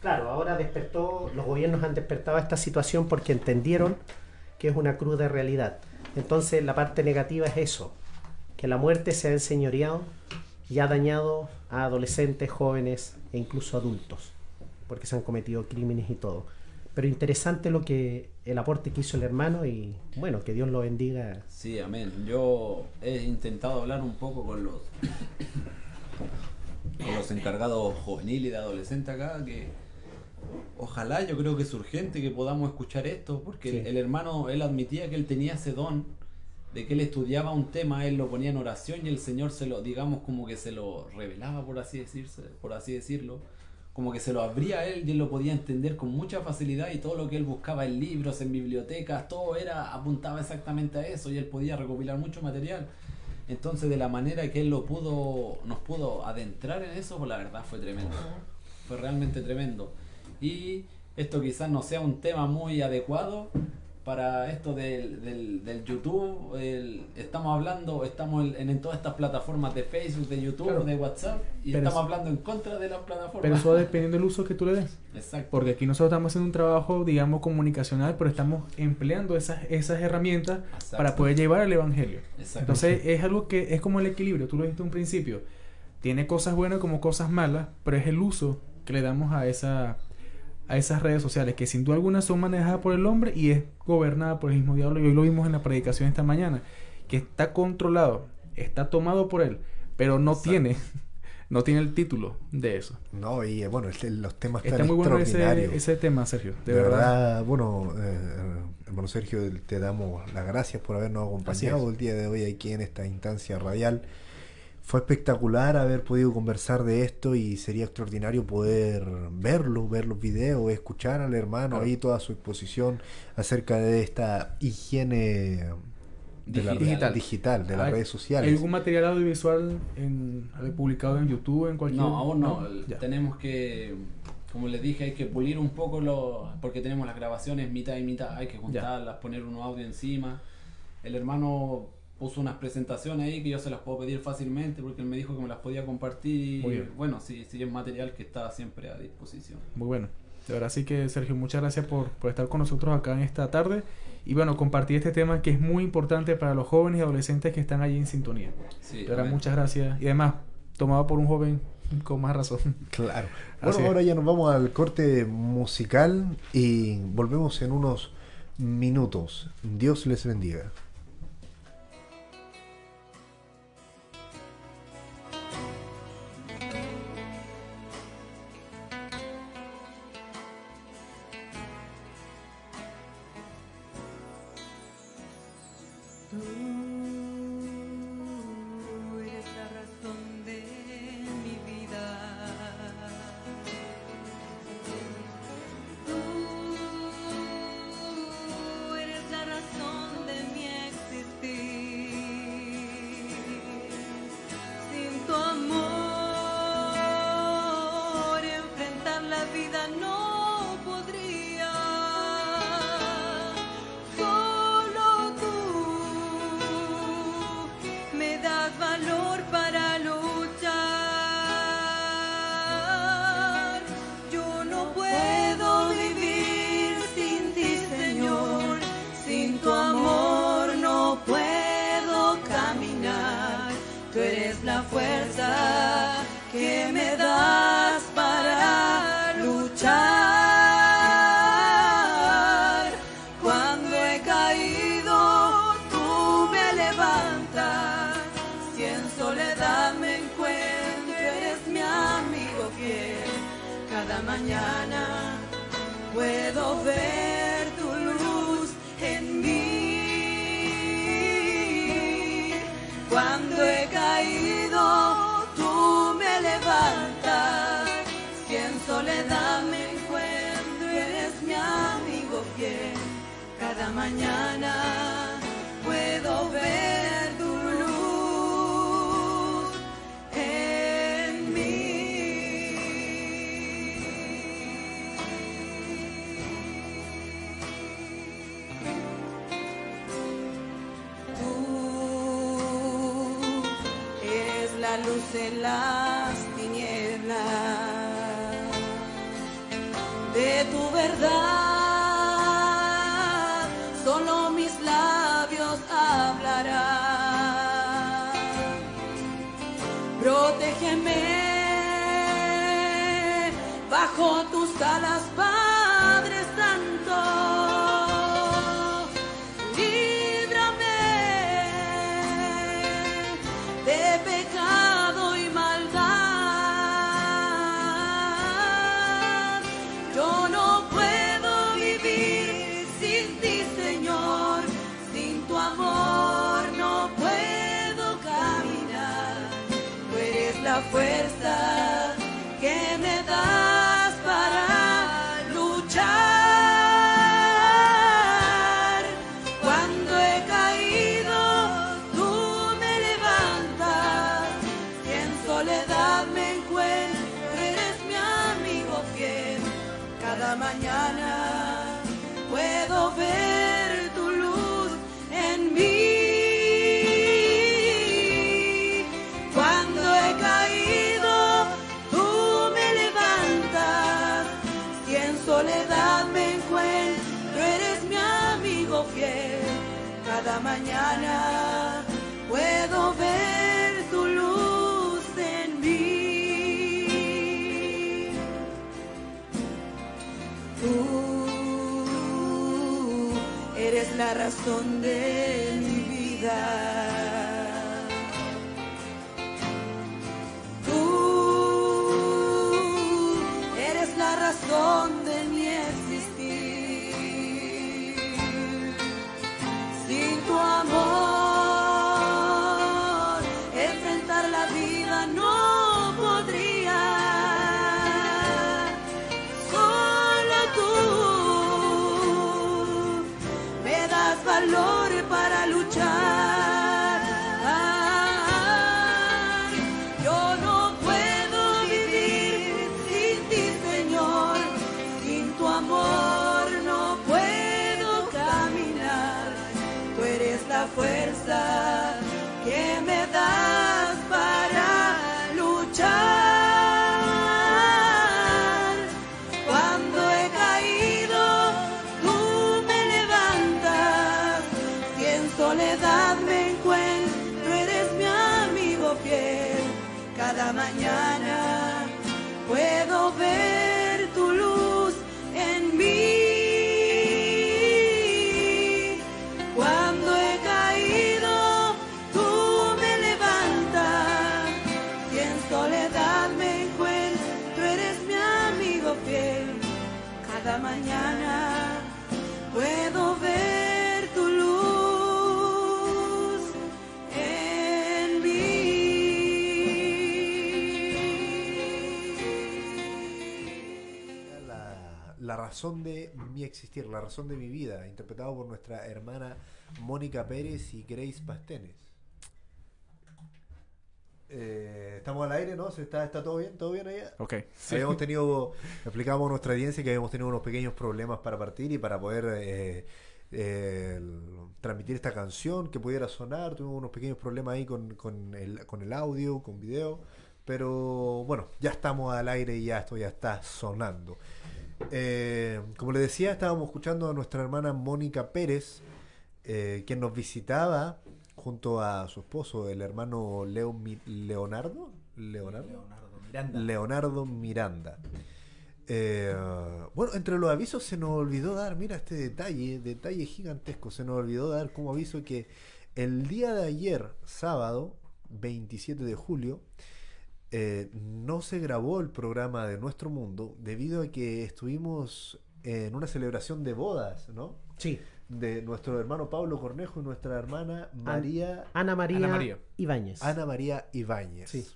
claro, ahora despertó, los gobiernos han despertado esta situación porque entendieron que es una cruda realidad. Entonces la parte negativa es eso, que la muerte se ha enseñoreado y ha dañado a adolescentes, jóvenes e incluso adultos, porque se han cometido crímenes y todo. Pero interesante lo que el aporte que hizo el hermano y bueno, que Dios lo bendiga. Sí, amén. Yo he intentado hablar un poco con los con los encargados juveniles y de adolescentes acá que ojalá yo creo que es urgente que podamos escuchar esto porque Sí. el, el hermano él admitía que él tenía ese don de que él estudiaba un tema, él lo ponía en oración y el Señor se lo digamos como que se lo revelaba por así decirse, por así decirlo, como que se lo abría a él y él lo podía entender con mucha facilidad y todo lo que él buscaba en libros, en bibliotecas, todo era apuntaba exactamente a eso y él podía recopilar mucho material. Entonces, de la manera que él lo pudo, nos pudo adentrar en eso, pues la verdad fue tremendo. Fue realmente tremendo. Y esto quizás no sea un tema muy adecuado para esto del, del, del YouTube. el- estamos hablando, estamos en, en todas estas plataformas de Facebook, de YouTube, Claro. de WhatsApp, y Pero estamos hablando en contra de las plataformas. Pero eso va dependiendo del uso que tú le des. Exacto. Porque aquí nosotros estamos haciendo un trabajo, digamos, comunicacional, pero estamos empleando esas, esas herramientas Exacto. para poder llevar el Evangelio. Exacto. Entonces es algo que es como el equilibrio, tú lo dijiste en un principio. Tiene cosas buenas como cosas malas, pero es el uso que le damos a esa a esas redes sociales que sin duda alguna son manejadas por el hombre y es gobernada por el mismo diablo. Y hoy lo vimos en la predicación esta mañana que está controlado está tomado por él pero no Exacto. tiene *laughs* no tiene el título de eso. No, y eh, bueno, este- los temas está muy bueno ese, ese tema Sergio de, De, verdad, verdad, bueno, eh, hermano Sergio, te damos las gracias por habernos acompañado el día de hoy aquí en esta instancia radial. Fue espectacular haber podido conversar de esto y sería extraordinario poder verlo, ver los videos, escuchar al hermano Claro. ahí toda su exposición acerca de esta higiene de la Digital. digital, digital de las ¿Hay- redes ¿Hay sociales. algún material audiovisual en, publicado en YouTube en cualquier No, aún no. Ya. Tenemos que, como les dije, hay que pulir un poco lo, porque tenemos las grabaciones mitad y mitad. Hay que juntarlas, poner un audio encima. El hermano puso unas presentaciones ahí que yo se las puedo pedir fácilmente porque él me dijo que me las podía compartir. Muy bien. Bueno, sí, sí es material que está siempre a disposición. Muy bueno. De verdad, sí que Sergio, muchas gracias por, por estar con nosotros acá en esta tarde y bueno, compartir este tema que es muy importante para los jóvenes y adolescentes que están allí en sintonía. Sí, De verdad, muchas gracias. Y además, tomado por un joven con más razón. *laughs* Claro. Así Bueno, es. ahora ya nos vamos al corte musical y volvemos en unos minutos. Dios les bendiga. En las tinieblas de tu verdad, existir, la razón de mi vida, interpretado por nuestra hermana Mónica Pérez y Grace Pastenes. Eh, estamos al aire, ¿no? ¿Se ¿Está, ¿Está todo bien? ¿Todo bien allá? Ok. Habíamos tenido, explicamos a nuestra audiencia que habíamos tenido unos pequeños problemas para partir y para poder eh, eh, transmitir esta canción que pudiera sonar. Tuvimos unos pequeños problemas ahí con, con el, con el audio, con video. Pero bueno, ya estamos al aire y ya esto ya está sonando. Eh, como les decía, estábamos escuchando a nuestra hermana Mónica Pérez, eh, quien nos visitaba junto a su esposo, el hermano Leo Mi- Leonardo. Leonardo. Leonardo Miranda. Leonardo Miranda. Eh, bueno, entre los avisos se nos olvidó dar, mira este detalle, detalle gigantesco, se nos olvidó dar como aviso que el día de ayer, sábado, 27 de julio, eh, no se grabó el programa de Nuestro Mundo debido a que estuvimos en una celebración de bodas, ¿no? Sí, De nuestro hermano Pablo Cornejo y nuestra hermana María Ana María, Ana María. Ibáñez. Ana María Ibáñez. Sí.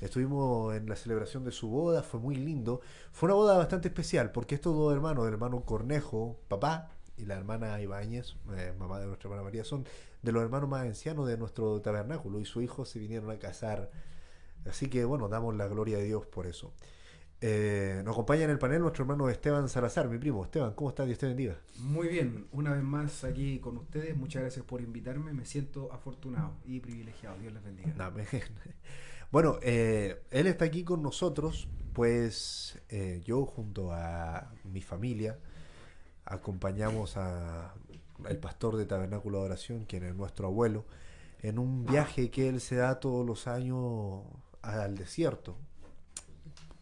Estuvimos en la celebración de su boda, fue muy lindo. Fue una boda bastante especial porque estos dos hermanos, el hermano Cornejo, papá, y la hermana Ibáñez, eh, mamá de nuestra hermana María, son de los hermanos más ancianos de nuestro tabernáculo y su hijo se vinieron a casar. Así que bueno, damos la gloria a Dios por eso. Eh, nos acompaña en el panel nuestro hermano Esteban Salazar, mi primo. Esteban, ¿cómo estás? Dios te bendiga. Muy bien, una vez más aquí con ustedes. Muchas gracias por invitarme. Me siento afortunado y privilegiado. Dios les bendiga. *laughs* Bueno, eh, él está aquí con nosotros, pues eh, yo junto a mi familia acompañamos a el pastor de Tabernáculo de Oración, quien es nuestro abuelo, en un viaje que él se da todos los años al desierto.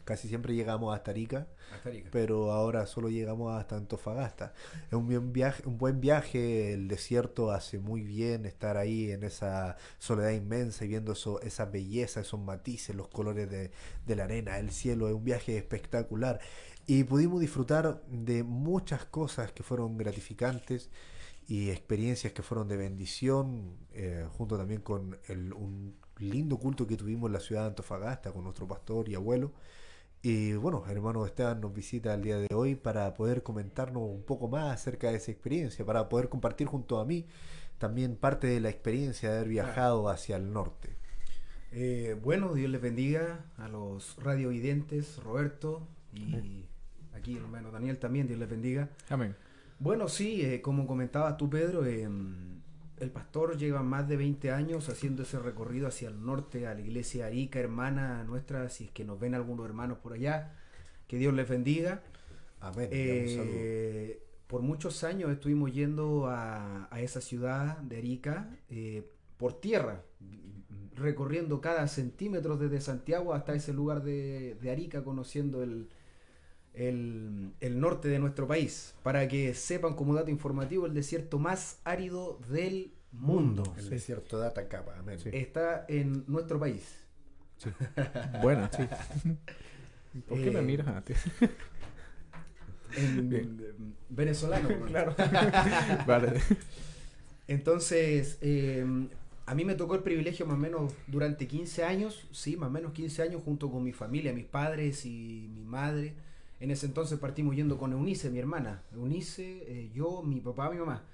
Casi siempre llegamos hasta Arica, Hasta Arica. pero ahora solo llegamos hasta Antofagasta. Es un buen viaje, un buen viaje, el desierto hace muy bien estar ahí en esa soledad inmensa y viendo eso, esa belleza, esos matices, los colores de, de la arena, el cielo, es un viaje espectacular. Y pudimos disfrutar de muchas cosas que fueron gratificantes y experiencias que fueron de bendición, eh, junto también con el- un lindo culto que tuvimos en la ciudad de Antofagasta con nuestro pastor y abuelo. Y bueno, hermano Esteban nos visita el día de hoy para poder comentarnos un poco más acerca de esa experiencia, para poder compartir junto a mí también parte de la experiencia de haber viajado hacia el norte. Eh, bueno, Dios les bendiga a los radiovidentes, Roberto y aquí el hermano Daniel también, Dios les bendiga. Amén. Bueno, sí, eh, como comentabas tú, Pedro, eh, el pastor lleva más de 20 años haciendo ese recorrido hacia el norte, a la iglesia Arica, hermana nuestra, si es que nos ven algunos hermanos por allá, que Dios les bendiga. Amén. Eh, por muchos años estuvimos yendo a, a esa ciudad de Arica eh, por tierra, recorriendo cada centímetro desde Santiago hasta ese lugar de, de Arica, conociendo el, el, el norte de nuestro país. Para que sepan como dato informativo, el desierto más árido del mundo. El desierto de Atacama. Amén. Sí. Está en nuestro país. Buena, sí. *laughs* *laughs* ¿Por qué me Eh, miras a ti? En *laughs* Bien. em, venezolano. claro. vale. Entonces, eh, a mí me tocó el privilegio más o menos durante 15 años, sí, más o menos 15 años, junto con mi familia, mis padres y mi madre. En ese entonces partimos yendo con Eunice, mi hermana. Eunice, eh, yo, mi papá, mi mamá.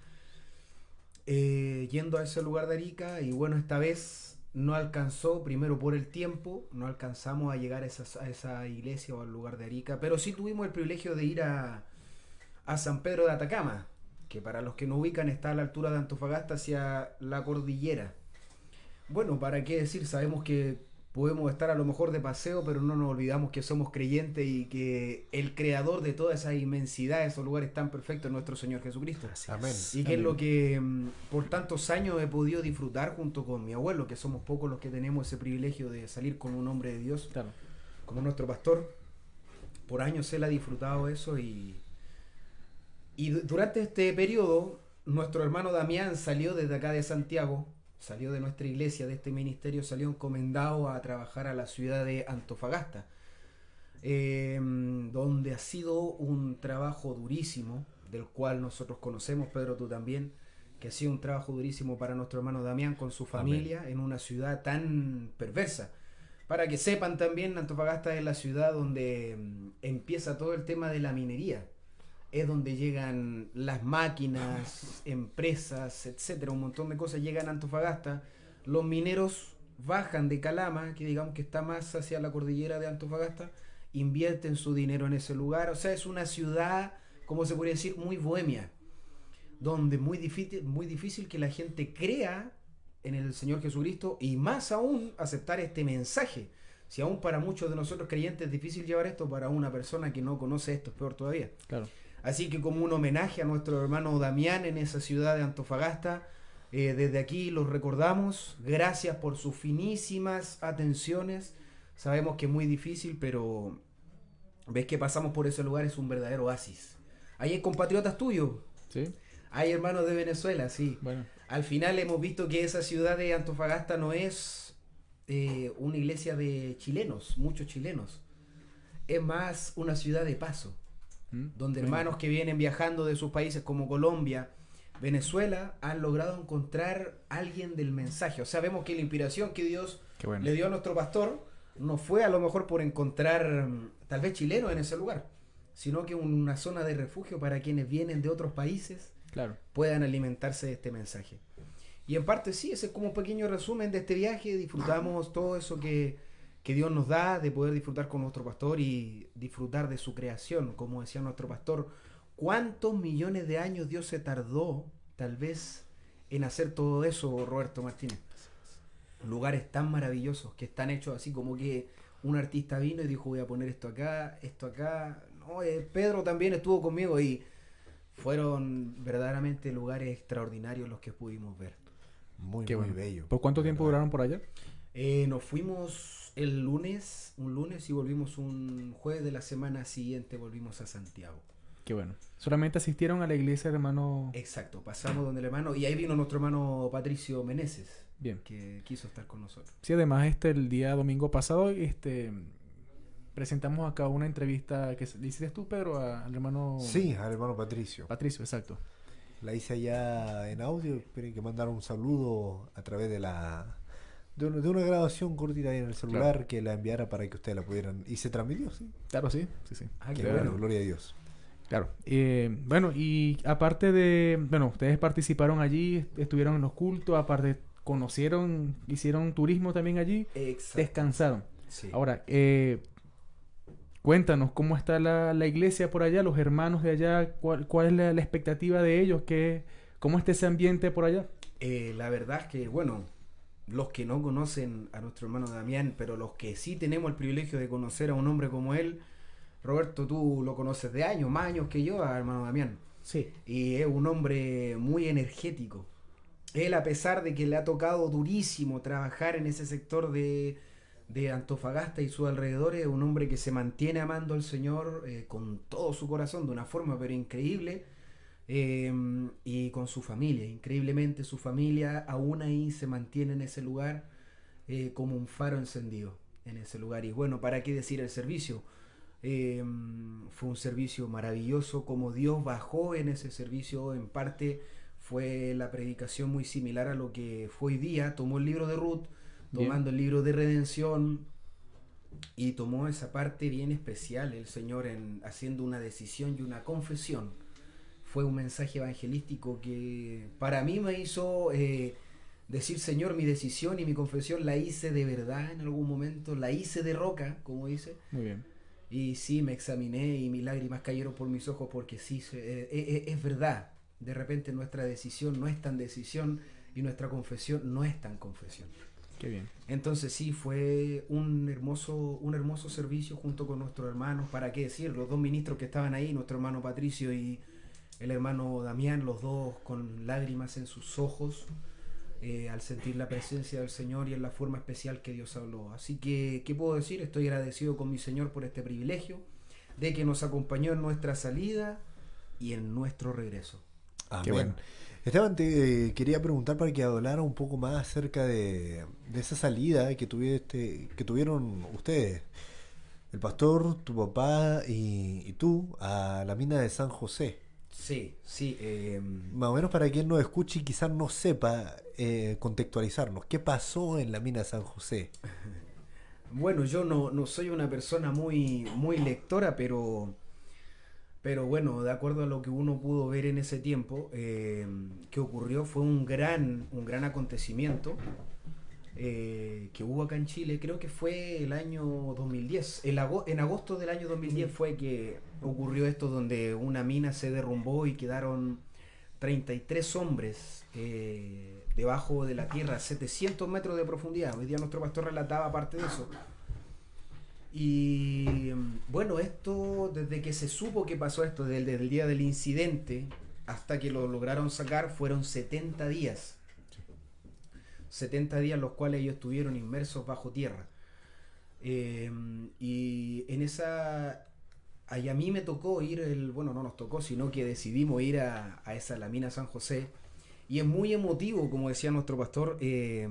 Eh, yendo a ese lugar de Arica y bueno, esta vez no alcanzó, primero por el tiempo, no alcanzamos a llegar a esa, iglesia o al lugar de Arica, pero sí tuvimos el privilegio de ir a, a San Pedro de Atacama, que para los que no ubican está a la altura de Antofagasta hacia la cordillera. Bueno, para qué decir, sabemos que podemos estar a lo mejor de paseo, pero no nos olvidamos que somos creyentes y que el creador de toda esa inmensidad, esos lugares tan perfectos, es nuestro Señor Jesucristo. Amén. Y que es lo que mm, por tantos años he podido disfrutar junto con mi abuelo, que somos pocos los que tenemos ese privilegio de salir con un hombre de Dios Claro. como nuestro pastor. Por años él ha disfrutado eso y, y du- durante este periodo nuestro hermano Damián salió desde acá de Santiago, salió de nuestra iglesia, de este ministerio, salió encomendado a trabajar a la ciudad de Antofagasta, eh, donde ha sido un trabajo durísimo, del cual nosotros conocemos, Pedro, tú también, que ha sido un trabajo durísimo para nuestro hermano Damián con su familia en una ciudad tan perversa. Para que sepan también, Antofagasta es la ciudad donde mm, empieza todo el tema de la minería. Es donde llegan las máquinas, empresas, etcétera, un montón de cosas llegan a Antofagasta. Los mineros bajan de Calama, que digamos que está más hacia la cordillera de Antofagasta, invierten su dinero en ese lugar. O sea, es una ciudad, como se podría decir, muy bohemia, donde muy difícil, muy difícil que la gente crea en el Señor Jesucristo y más aún aceptar este mensaje. Si aún para muchos de nosotros creyentes es difícil llevar esto, para una persona que no conoce esto es peor todavía. Claro. Así que como un homenaje a nuestro hermano Damián en esa ciudad de Antofagasta, eh, desde aquí los recordamos. Gracias por sus finísimas atenciones. Sabemos que es muy difícil, pero ves que pasamos por ese lugar, es un verdadero oasis. Ahí hay compatriotas tuyos, Sí. hay hermanos de Venezuela, sí. Bueno. Al final hemos visto que esa ciudad de Antofagasta no es eh, una iglesia de chilenos, muchos chilenos. Es más una ciudad de paso, ¿Mm? donde Bueno. hermanos que vienen viajando de sus países como Colombia, Venezuela, han logrado encontrar alguien del mensaje. O sea, vemos que la inspiración que Dios bueno. le dio a nuestro pastor no fue a lo mejor por encontrar mm, tal vez chilenos en ese lugar, sino que una zona de refugio para quienes vienen de otros países Claro. puedan alimentarse de este mensaje. Y en parte sí, ese es como un pequeño resumen de este viaje. Disfrutamos todo eso que, que Dios nos da, de poder disfrutar con nuestro pastor y disfrutar de su creación. Como decía nuestro pastor, ¿cuántos millones de años Dios se tardó tal vez en hacer todo eso, Roberto Martínez? Lugares tan maravillosos que están hechos así como que un artista vino y dijo voy a poner esto acá, esto acá. No, eh, Pedro también estuvo conmigo y fueron verdaderamente lugares extraordinarios los que pudimos ver. Muy, Qué muy bueno. bello. ¿Por cuánto tiempo ¿Verdad? duraron por allá? Eh, nos fuimos el lunes, un lunes y volvimos un jueves de la semana siguiente, volvimos a Santiago. Qué bueno. Solamente asistieron a la iglesia, hermano. Exacto, pasamos donde el hermano, y ahí vino nuestro hermano Patricio Meneses, Bien. que quiso estar con nosotros. Sí, además, este, el día domingo pasado, este, presentamos acá una entrevista que le hiciste tú, Pedro, a- al hermano Sí, al hermano Patricio. Patricio, exacto. La hice allá en audio. Esperen que mandar un saludo a través de la de una, de una grabación cortita ahí en el celular que la enviara para que ustedes la pudieran. Y se transmitió, sí. Claro, sí, sí, sí. Ah, qué Qué bueno. bueno, gloria a Dios. Claro. Eh, bueno, y aparte de, bueno, ustedes participaron allí, est- estuvieron en los cultos, aparte conocieron, hicieron turismo también allí, Exacto. descansaron. Sí. Ahora, eh, cuéntanos cómo está la, la iglesia por allá, los hermanos de allá, cuál, cuál es la, la expectativa de ellos, qué, cómo está ese ambiente por allá. Eh, la verdad es que, bueno, los que no conocen a nuestro hermano Damián, pero los que sí tenemos el privilegio de conocer a un hombre como él, Roberto, tú lo conoces de años, más años que yo, a hermano Damián. Sí, Y es un hombre muy energético. Él, a pesar de que le ha tocado durísimo trabajar en ese sector de, de Antofagasta y sus alrededores, un hombre que se mantiene amando al Señor eh, con todo su corazón, de una forma pero increíble, eh, y con su familia, increíblemente su familia aún ahí se mantiene en ese lugar eh, como un faro encendido en ese lugar. Y bueno, ¿para qué decir el servicio? Eh, fue un servicio maravilloso, como Dios bajó en ese servicio, en parte fue la predicación muy similar a lo que fue hoy día, tomó el libro de Ruth, Bien. tomando el libro de redención y tomó esa parte bien especial el Señor en haciendo una decisión y una confesión. Fue un mensaje evangelístico que para mí me hizo eh, decir, Señor, mi decisión y mi confesión la hice de verdad en algún momento, la hice de roca, como dice. Muy bien. Y sí, me examiné y mis lágrimas cayeron por mis ojos porque sí, eh, eh, es verdad. De repente nuestra decisión no es tan decisión y nuestra confesión no es tan confesión. Qué bien. Entonces sí, fue un hermoso, un hermoso servicio junto con nuestros hermanos, para qué decir, los dos ministros que estaban ahí, nuestro hermano Patricio y el hermano Damián, los dos con lágrimas en sus ojos, eh, al sentir la presencia del Señor y en la forma especial que Dios habló. Así que, ¿qué puedo decir? Estoy agradecido con mi Señor por este privilegio de que nos acompañó en nuestra salida y en nuestro regreso. Amén. Qué bueno. Esteban, te eh, quería preguntar para que hablara un poco más acerca de, de esa salida que, tuviste, que tuvieron ustedes, el pastor, tu papá y, y tú, a la mina de San José. Sí, sí. eh, Más o menos para quien nos escuche y quizás no sepa eh, contextualizarnos, ¿qué pasó en la mina San José? *laughs* Bueno, yo no, no soy una persona muy, muy lectora, pero, pero bueno, de acuerdo a lo que uno pudo ver en ese tiempo, eh, que ocurrió fue un gran, un gran acontecimiento eh, que hubo acá en Chile, creo que fue el año 2010. El ago- en agosto del año 2010 fue que ocurrió esto donde una mina se derrumbó y quedaron 33 hombres eh, debajo de la tierra, 700 metros de profundidad. Hoy día nuestro pastor relataba parte de eso. Y bueno, esto, desde que se supo que pasó esto, desde, desde el día del incidente hasta que lo lograron sacar, fueron 70 días. 70 días los cuales ellos estuvieron inmersos bajo tierra. Eh, y en esa... ahí a mí me tocó ir, el, bueno, no nos tocó, sino que decidimos ir a, a esa, la mina San José. Y es muy emotivo, como decía nuestro pastor, eh,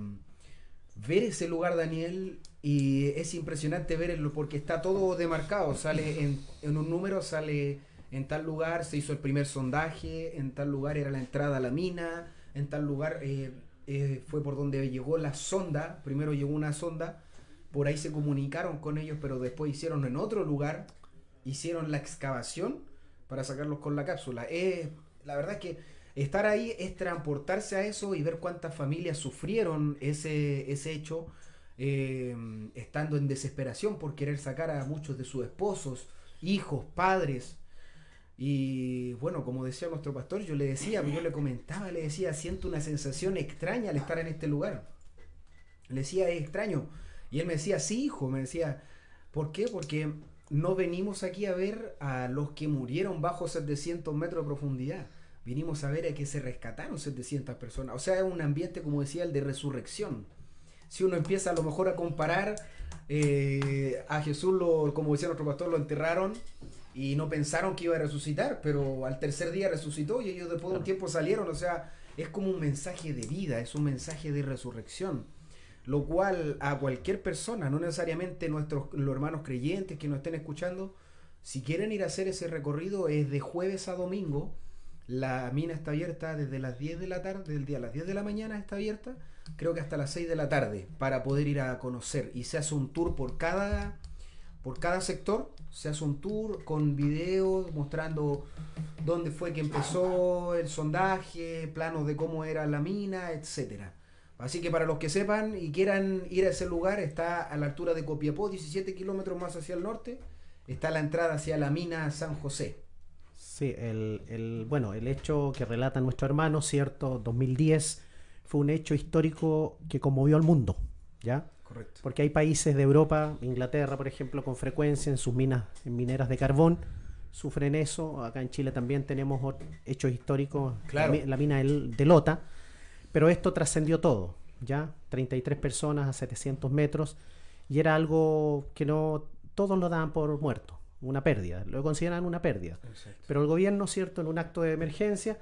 ver ese lugar, Daniel, y es impresionante verlo porque está todo demarcado. Sale en, en un número, sale en tal lugar, se hizo el primer sondaje, en tal lugar era la entrada a la mina, en tal lugar eh, eh, fue por donde llegó la sonda. Primero llegó una sonda, por ahí se comunicaron con ellos, pero después hicieron en otro lugar, hicieron la excavación para sacarlos con la cápsula. Eh, la verdad es que estar ahí es transportarse a eso y ver cuántas familias sufrieron ese, ese hecho, eh, estando en desesperación por querer sacar a muchos de sus esposos, hijos, padres. Y bueno, como decía nuestro pastor, yo le decía, yo le comentaba, le decía, siento una sensación extraña al estar en este lugar. Le decía, es extraño. Y él me decía, sí, hijo, me decía, ¿por qué? Porque no venimos aquí a ver a los que murieron bajo 700 metros de profundidad. Vinimos a ver a que se rescataron 700 personas. O sea, es un ambiente, como decía, el de resurrección. Si uno empieza a lo mejor a comparar eh, a Jesús, lo, como decía nuestro pastor, lo enterraron y no pensaron que iba a resucitar, pero al tercer día resucitó y ellos después de un tiempo salieron. O sea, es como un mensaje de vida, es un mensaje de resurrección. Lo cual a cualquier persona, no necesariamente nuestros los hermanos creyentes que nos estén escuchando, si quieren ir a hacer ese recorrido es de jueves a domingo. La mina está abierta desde las 10 de la tarde, del día a las 10 de la mañana está abierta, creo que hasta las 6 de la tarde, para poder ir a conocer. Y se hace un tour por cada, por cada sector, se hace un tour con videos mostrando dónde fue que empezó el sondaje, planos de cómo era la mina, etcétera. Así que para los que sepan y quieran ir a ese lugar, está a la altura de Copiapó, 17 kilómetros más hacia el norte, está la entrada hacia la mina San José. Sí, el, el- bueno, el hecho que relata nuestro hermano, ¿cierto? 2010 fue un hecho histórico que conmovió al mundo, ¿ya? Correcto. Porque hay países de Europa, Inglaterra, por ejemplo, con frecuencia en sus minas en mineras de carbón, sufren eso. Acá en Chile también tenemos hechos históricos, Claro. la, mi- la mina del- de Lota, pero esto trascendió todo, ¿ya? 33 personas a 700 metros. y era algo que no todos lo daban por muerto, una pérdida, lo consideraban una pérdida. Pero el gobierno, ¿cierto?, en un acto de emergencia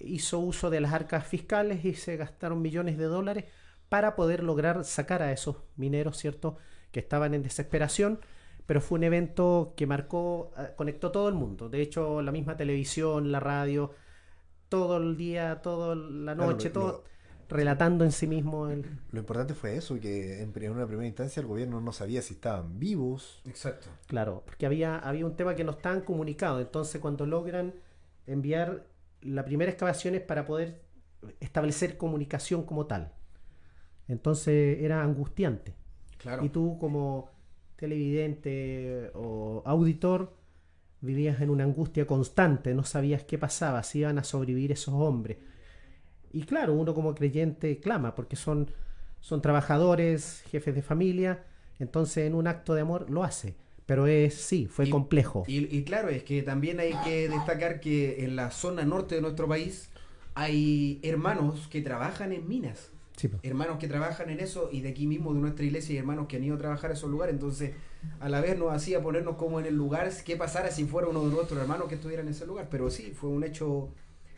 hizo uso de las arcas fiscales y se gastaron millones de dólares para poder lograr sacar a esos mineros, ¿cierto?, que estaban en desesperación, pero fue un evento que marcó, eh, conectó todo el mundo. De hecho, la misma televisión, la radio, todo el día, toda la Claro, noche, lo- todo lo- relatando en sí mismo el... Lo importante fue eso, que en, en una primera instancia el gobierno no sabía si estaban vivos. Exacto. Claro, porque había, había un tema que no estaban comunicados. Entonces, cuando logran enviar la primera excavación es para poder establecer comunicación como tal. Entonces era angustiante. Claro. Y tú como televidente o auditor vivías en una angustia constante, no sabías qué pasaba, si iban a sobrevivir esos hombres. Y claro, uno como creyente clama, porque son, son trabajadores, jefes de familia, entonces en un acto de amor lo hace. Pero es, sí, fue Y- complejo. Y, y claro, es que también hay que destacar que en la zona norte de nuestro país hay hermanos que trabajan en minas. Sí. Hermanos que trabajan en eso y de aquí mismo de nuestra iglesia hay hermanos que han ido a trabajar a esos lugares. Entonces, a la vez nos hacía ponernos como en el lugar, qué pasara si fuera uno de nuestros hermanos que estuviera en ese lugar. Pero sí, fue un hecho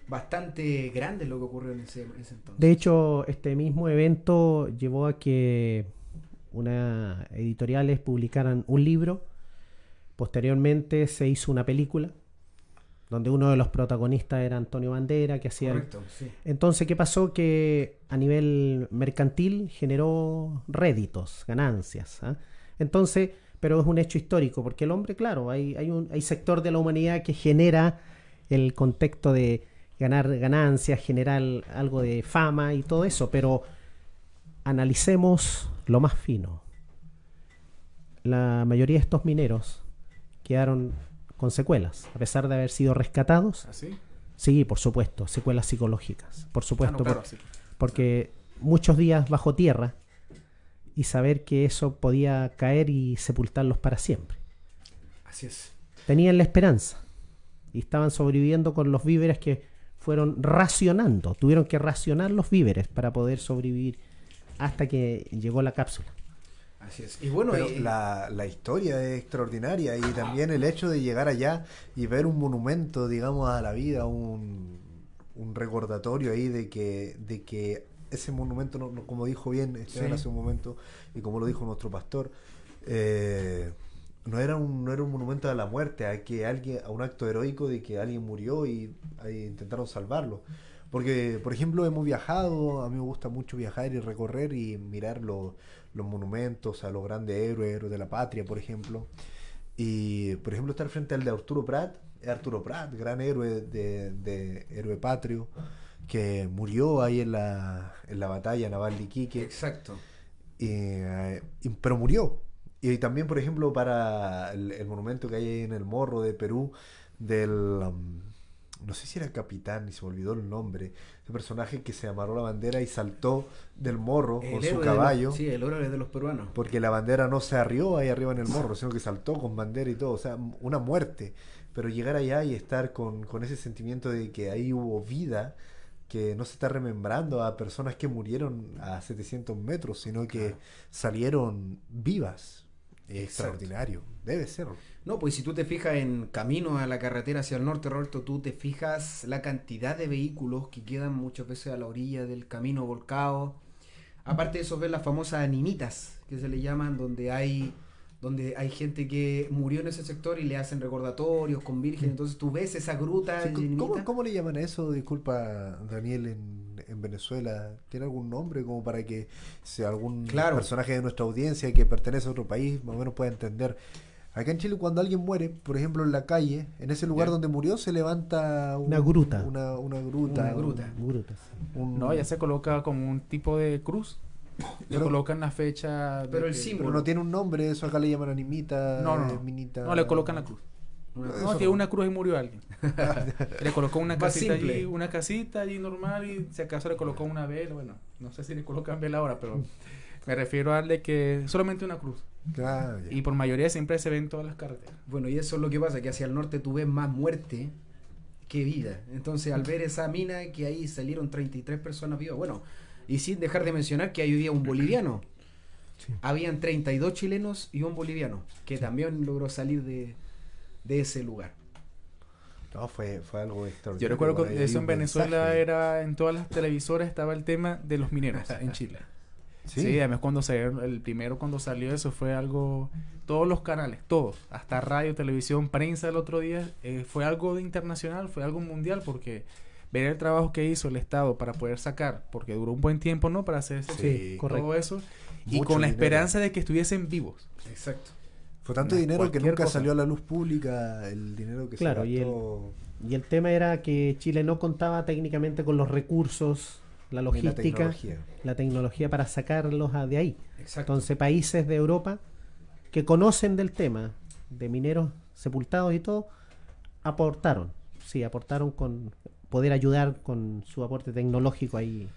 bastante grande lo que ocurrió en ese, en ese entonces. De hecho, este mismo evento llevó a que unas editoriales publicaran un libro. Posteriormente se hizo una película donde uno de los protagonistas era Antonio Bandera, que hacía... el- Correcto, sí. Entonces, ¿qué pasó? Que a nivel mercantil generó réditos, ganancias. ¿ah? Entonces, pero es un hecho histórico, porque el hombre, claro, hay, hay un hay sector de la humanidad que genera el contexto de ganar ganancias, generar algo de fama y todo eso, pero analicemos lo más fino. La mayoría de estos mineros quedaron con secuelas, a pesar de haber sido rescatados. ¿Así? Sí, por supuesto, secuelas psicológicas, por Ah, supuesto, no, claro, por- sí. porque muchos días bajo tierra y saber que eso podía caer y sepultarlos para siempre. Así es. Tenían la esperanza y estaban sobreviviendo con los víveres que fueron racionando, tuvieron que racionar los víveres para poder sobrevivir hasta que llegó la cápsula. Así es. Y bueno, Pero y- la, la historia es extraordinaria y también el hecho de llegar allá y ver un monumento, digamos, a la vida, un, un recordatorio ahí de que, de que ese monumento, no- no- como dijo bien Esteban Sí. hace un momento y como lo dijo nuestro pastor, eh, no era un no era un monumento a la muerte, a que alguien a un acto heroico de que alguien murió y, intentaron salvarlo. Porque, por ejemplo, hemos viajado, a mí me gusta mucho viajar y recorrer y mirar los, los monumentos a los grandes héroes, héroes de la patria, por ejemplo. Y, por ejemplo, estar frente al de Arturo Prat, Arturo Prat, gran héroe de, de héroe patrio, que murió ahí en la, en la batalla naval de Iquique. exacto. Y, eh, y- pero murió. Y también, por ejemplo, para el, el monumento que hay ahí en el Morro de Perú, del... um, no sé si era capitán, y se me olvidó el nombre. Ese personaje que se amarró la bandera y saltó del morro El con su los- caballo. sí, el héroe de los peruanos. Porque la bandera no se arrió ahí arriba en el morro, sino que saltó con bandera y todo. O sea, una muerte. Pero llegar allá y estar con, con ese sentimiento de que ahí hubo vida, que no se está remembrando a personas que murieron a 700 metros, sino que salieron vivas. Es extraordinario. Debe ser. No, pues si tú te fijas en camino a la carretera hacia el norte, Roberto, tú te fijas la cantidad de vehículos que quedan muchas veces a la orilla del camino volcado. Aparte de eso, ves las famosas animitas, que se le llaman, donde hay donde hay gente que murió en ese sector y le hacen recordatorios con virgen. Entonces tú ves esa gruta Sí, de ¿cómo- ¿cómo, le llaman a eso? Disculpa, Daniel, en, en Venezuela. ¿Tiene algún nombre como para que sea algún Claro. personaje de nuestra audiencia que pertenece a otro país más o menos pueda entender? Acá en Chile, cuando alguien muere, por ejemplo, en la calle, en ese lugar donde murió, se levanta un- Una gruta. Una, una gruta. Una gruta. Un- No, ya se coloca como un tipo de cruz. Le colocan la fecha. de Pero el símbolo. Pero no tiene un nombre, eso acá le llaman animita, No, no, eh, no. minita. No, le colocan la cruz. Una- No, no. tiene una cruz y murió alguien. *laughs* le colocó una casita allí, una casita allí normal y si acaso le colocó una vela, bueno, no sé si le colocan vela ahora, pero me refiero a darle que solamente una cruz. Ya. Y por mayoría siempre se ven en todas las carreteras. Bueno, y eso es lo que pasa, que hacia el norte tú ves más muerte que vida. Entonces, al ver esa mina, que ahí salieron 33 personas vivas, bueno, y sin dejar de mencionar que ahí vivía un boliviano. habían 32 chilenos y un boliviano, que también logró salir de, de ese lugar. No, fue, fue algo Yo extraordinario. recuerdo Por que eso en Venezuela mensaje. era, en todas las televisoras estaba el tema de los mineros en Chile. *laughs* Sí, además cuando salió, el primero cuando salió eso fue algo, todos los canales, todos, hasta radio, televisión, prensa el otro día, eh, fue algo de internacional, fue algo mundial porque ver el trabajo que hizo el Estado para poder sacar, porque duró un buen tiempo, ¿no? Para hacer Sí, correcto. todo eso y Mucho con la dinero. esperanza de que estuviesen vivos. Exacto. Fue tanto No, dinero que nunca cosa. salió a la luz pública el dinero que Claro, se y el- gastó. Y el tema era que Chile no contaba técnicamente con los recursos, la logística, tecnología. la tecnología para sacarlos de ahí. Exacto. Entonces, países de Europa que conocen del tema de mineros sepultados y todo, aportaron. Sí, aportaron con poder ayudar con su aporte tecnológico ahí.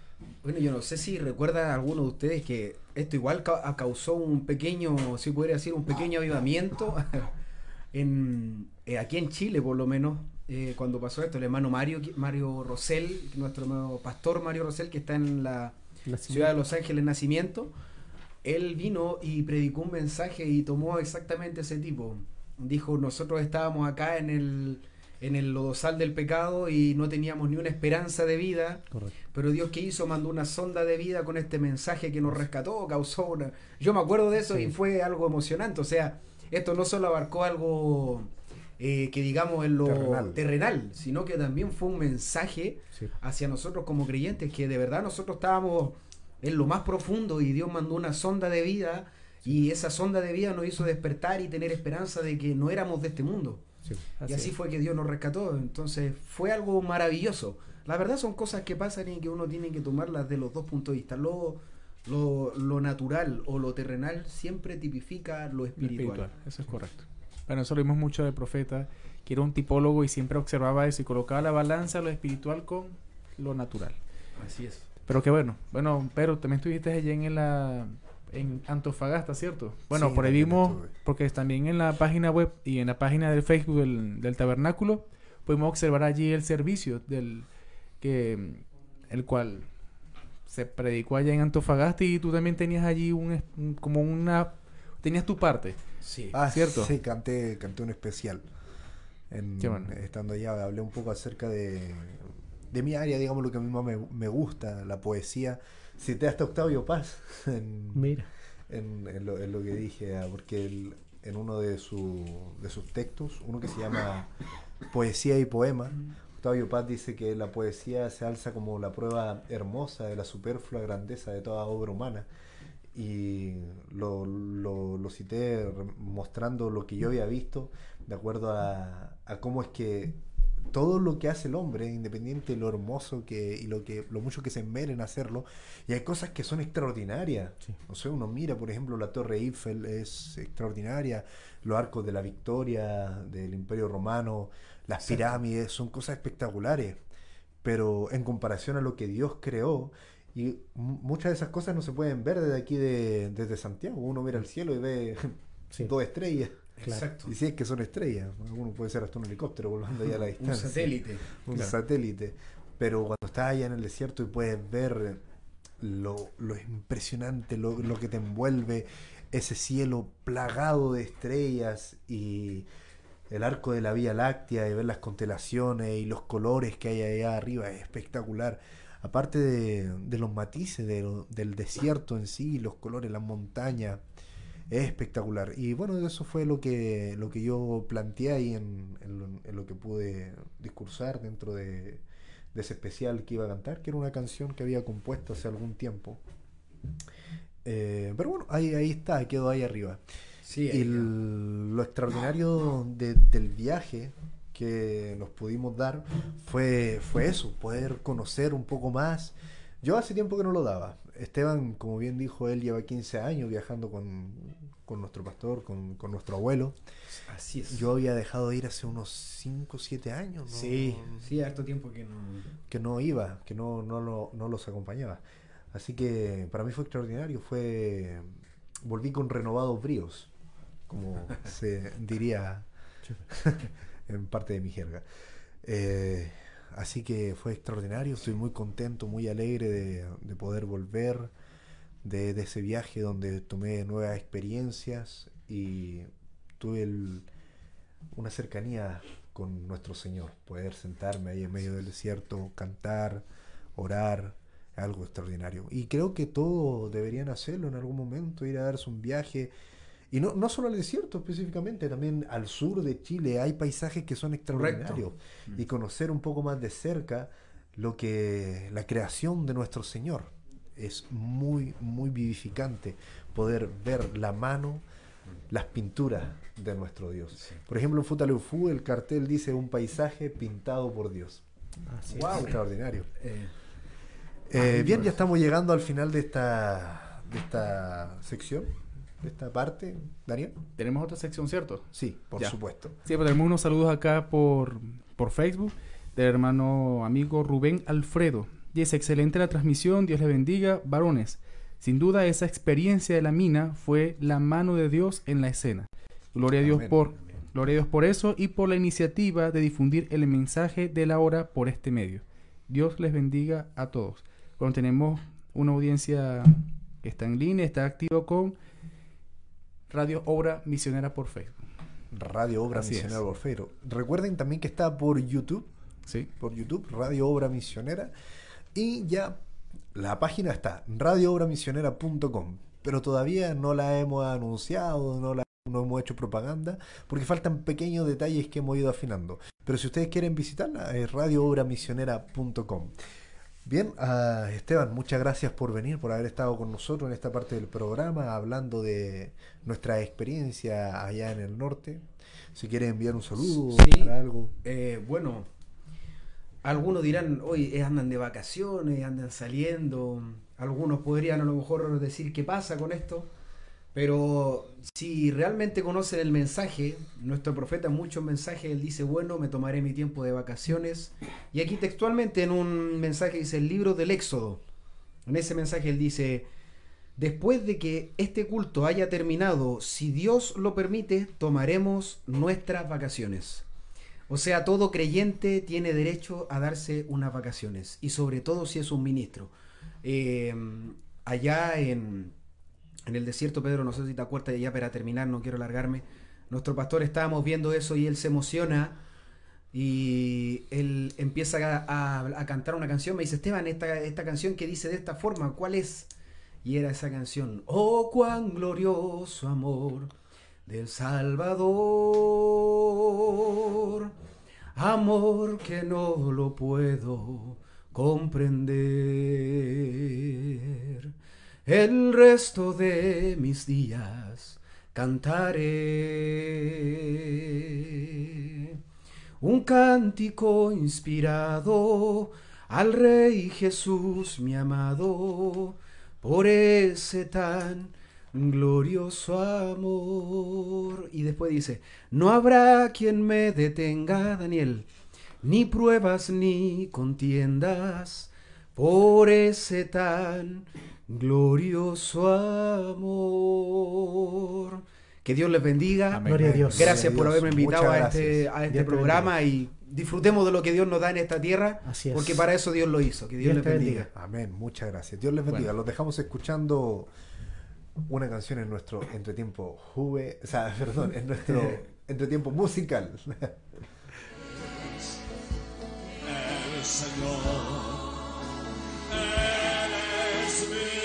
Bueno, yo no sé si recuerda alguno de ustedes que esto igual ca- causó un pequeño, si pudiera decir, un pequeño avivamiento *laughs* en, eh, aquí en Chile, por lo menos, eh, cuando pasó esto, el hermano Mario, Mario Rosell, nuestro hermano pastor Mario Rosell, que está en la ciudad de Los Ángeles Nacimiento, él vino y predicó un mensaje y tomó exactamente ese tipo. Dijo, nosotros estábamos acá en el, en el lodosal del pecado y no teníamos ni una esperanza de vida. Correcto. Pero Dios que hizo mandó una sonda de vida con este mensaje que nos rescató, causó una... Yo me acuerdo de eso Sí. y fue algo emocionante. O sea, esto no solo abarcó algo eh, que digamos en lo Terrenal. terrenal, sino que también fue un mensaje Sí. hacia nosotros como creyentes, que de verdad nosotros estábamos en lo más profundo y Dios mandó una sonda de vida y esa sonda de vida nos hizo despertar y tener esperanza de que no éramos de este mundo. y así es. fue que Dios nos rescató. Entonces fue algo maravilloso. La verdad son cosas que pasan y que uno tiene que tomarlas de los dos puntos de vista. Lo, lo, lo natural o lo terrenal siempre tipifica lo Lo espiritual. espiritual, eso es correcto. Bueno, eso lo vimos mucho del profeta, que era un tipólogo y siempre observaba eso y colocaba la balanza, lo espiritual con lo natural. Así es. Pero que bueno, bueno, pero también estuviste allí en la en Antofagasta, ¿cierto? Bueno, Sí, por ahí vimos, porque también en la página web y en la página del Facebook del, del tabernáculo, pudimos observar allí el servicio del que el cual se predicó allá en Antofagasta y tú también tenías allí un- como una tenías tu parte. Sí. Ah, ¿Cierto? Sí, canté, canté un especial. En- Qué bueno. Estando allá, hablé un poco acerca de, de mi área, digamos, lo que a mí más me, me gusta, la poesía. Cité hasta Octavio Paz *laughs* en, Mira, en, en lo, en lo que dije, ah, porque él, en uno de, su, de sus textos, uno que se llama Poesía y Poema, Octavio Paz dice que la poesía se alza como la prueba hermosa de la superflua grandeza de toda obra humana. Y lo, lo, lo cité mostrando lo que yo había visto de acuerdo a, a cómo es que todo lo que hace el hombre, independiente de lo hermoso que y lo que lo mucho que se enmeren en hacerlo, y hay cosas que son extraordinarias. Sí. O sea, uno mira, por ejemplo, la Torre Eiffel es extraordinaria, los arcos de la Victoria del Imperio Romano, las Exacto. pirámides, son cosas espectaculares. Pero en comparación a lo que Dios creó, y mu- muchas de esas cosas no se pueden ver desde aquí, de, desde Santiago. Uno mira al cielo y ve *laughs* sí. dos estrellas. Exacto. Y si es que son estrellas, alguno puede ser hasta un helicóptero volando ahí a la *laughs* Un distancia. satélite. Un Claro. satélite. Pero cuando estás allá en el desierto y puedes ver lo, lo impresionante, lo, lo que te envuelve, ese cielo plagado de estrellas y el arco de la Vía Láctea y ver las constelaciones y los colores que hay allá arriba es espectacular. Aparte de, de los matices de del desierto en sí, los colores, las montañas, es espectacular. Y bueno, eso fue lo que, lo que yo planteé ahí en, en lo, en lo que pude discursar dentro de, de ese especial que iba a cantar, que era una canción que había compuesto hace algún tiempo. Eh, pero bueno, ahí, ahí está, quedó ahí arriba. Sí, Y el- lo extraordinario de- del viaje que nos pudimos dar fue, fue eso, poder conocer un poco más. Yo hace tiempo que no lo daba. Esteban, como bien dijo, él lleva 15 años viajando con, con nuestro pastor, con, con nuestro abuelo. Así es. Yo había dejado de ir hace unos 5 o 7 años. ¿no? Sí, sí, harto tiempo que no. que no iba, que no, no, lo- no los acompañaba. Así que para mí fue extraordinario, fue volví con renovados bríos, como *laughs* se diría *laughs* en parte de mi jerga. Eh, así que fue extraordinario, estoy muy contento, muy alegre de, de poder volver, de, ese viaje donde tomé nuevas experiencias y tuve una cercanía con nuestro Señor. Poder sentarme ahí en medio del desierto, cantar, orar, algo extraordinario. Y creo que todos deberían hacerlo en algún momento, ir a darse un viaje. Y no, no solo al desierto específicamente, también al sur de Chile hay paisajes que son extraordinarios. Y conocer un poco más de cerca lo que la creación de nuestro Señor es muy, muy vivificante poder ver la mano, las pinturas de nuestro Dios. Por ejemplo, en Futaleufú el cartel dice un paisaje pintado por Dios. Así es. ¡Wow! Extraordinario. Eh, Eh, bien, ya estamos llegando al final de esta, de esta sección, de esta parte. Daniel. Tenemos otra sección, ¿cierto? Sí, por Ya. supuesto. Sí, pues tenemos unos saludos acá por, por Facebook del hermano amigo Rubén Alfredo. Dice, excelente la transmisión, Dios le bendiga, varones. Sin duda esa experiencia de la mina fue la mano de Dios en la escena. Gloria a Dios Amén. por gloria a Dios por eso y por la iniciativa de difundir el mensaje de la hora por este medio. Dios les bendiga a todos. Bueno, tenemos una audiencia que está en línea, está activo con Radio Obra Misionera por Facebook. Radio Obra Así Misionera es. Orfeiro. Recuerden también que está por YouTube, ¿Sí? por YouTube, Radio Obra Misionera. Y ya la página está, radioobramisionera.com. Pero todavía no la hemos anunciado, no la no hemos hecho propaganda, porque faltan pequeños detalles que hemos ido afinando. Pero si ustedes quieren visitarla, es radioobramisionera.com. Bien, ah, Esteban, muchas gracias por venir, por haber estado con nosotros en esta parte del programa, hablando de nuestra experiencia allá en el norte. Si quieres enviar un saludo, Sí. para algo. Eh, bueno, algunos dirán, hoy andan de vacaciones, andan saliendo. Algunos podrían a lo mejor decir qué pasa con esto. Pero si realmente conocen el mensaje, nuestro profeta muchos mensajes, él dice, bueno, me tomaré mi tiempo de vacaciones. Y aquí textualmente en un mensaje dice el libro del Éxodo. En ese mensaje él dice, después de que este culto haya terminado, si Dios lo permite, tomaremos nuestras vacaciones. O sea, todo creyente tiene derecho a darse unas vacaciones, y sobre todo si es un ministro. Eh, allá en, en el desierto, Pedro, no sé si te acuerdas, ya para terminar, no quiero largarme, nuestro pastor estábamos viendo eso y él se emociona y él empieza a, cantar una canción, me dice, Esteban, esta canción que dice de esta forma, ¿cuál es? Y era esa canción, oh, cuán glorioso amor del Salvador, amor que no lo puedo comprender. El resto de mis días cantaré un cántico inspirado al Rey Jesús mi amado, por ese tan glorioso amor. Y después dice, no habrá quien me detenga, Daniel, ni pruebas ni contiendas, por ese tan glorioso amor. Que Dios les bendiga. Amén. Gloria a Dios. Gracias por haberme invitado a este, a este programa y disfrutemos de lo que Dios nos da en esta tierra, Así es. porque para eso Dios lo hizo. Que Dios, Dios les bendiga. bendiga. Amén, muchas gracias. Dios les bendiga. Bueno. Los dejamos escuchando una canción en nuestro entretiempo juve, o sea, *laughs* perdón, en nuestro *laughs* entretiempo musical. El Señor, Él es mi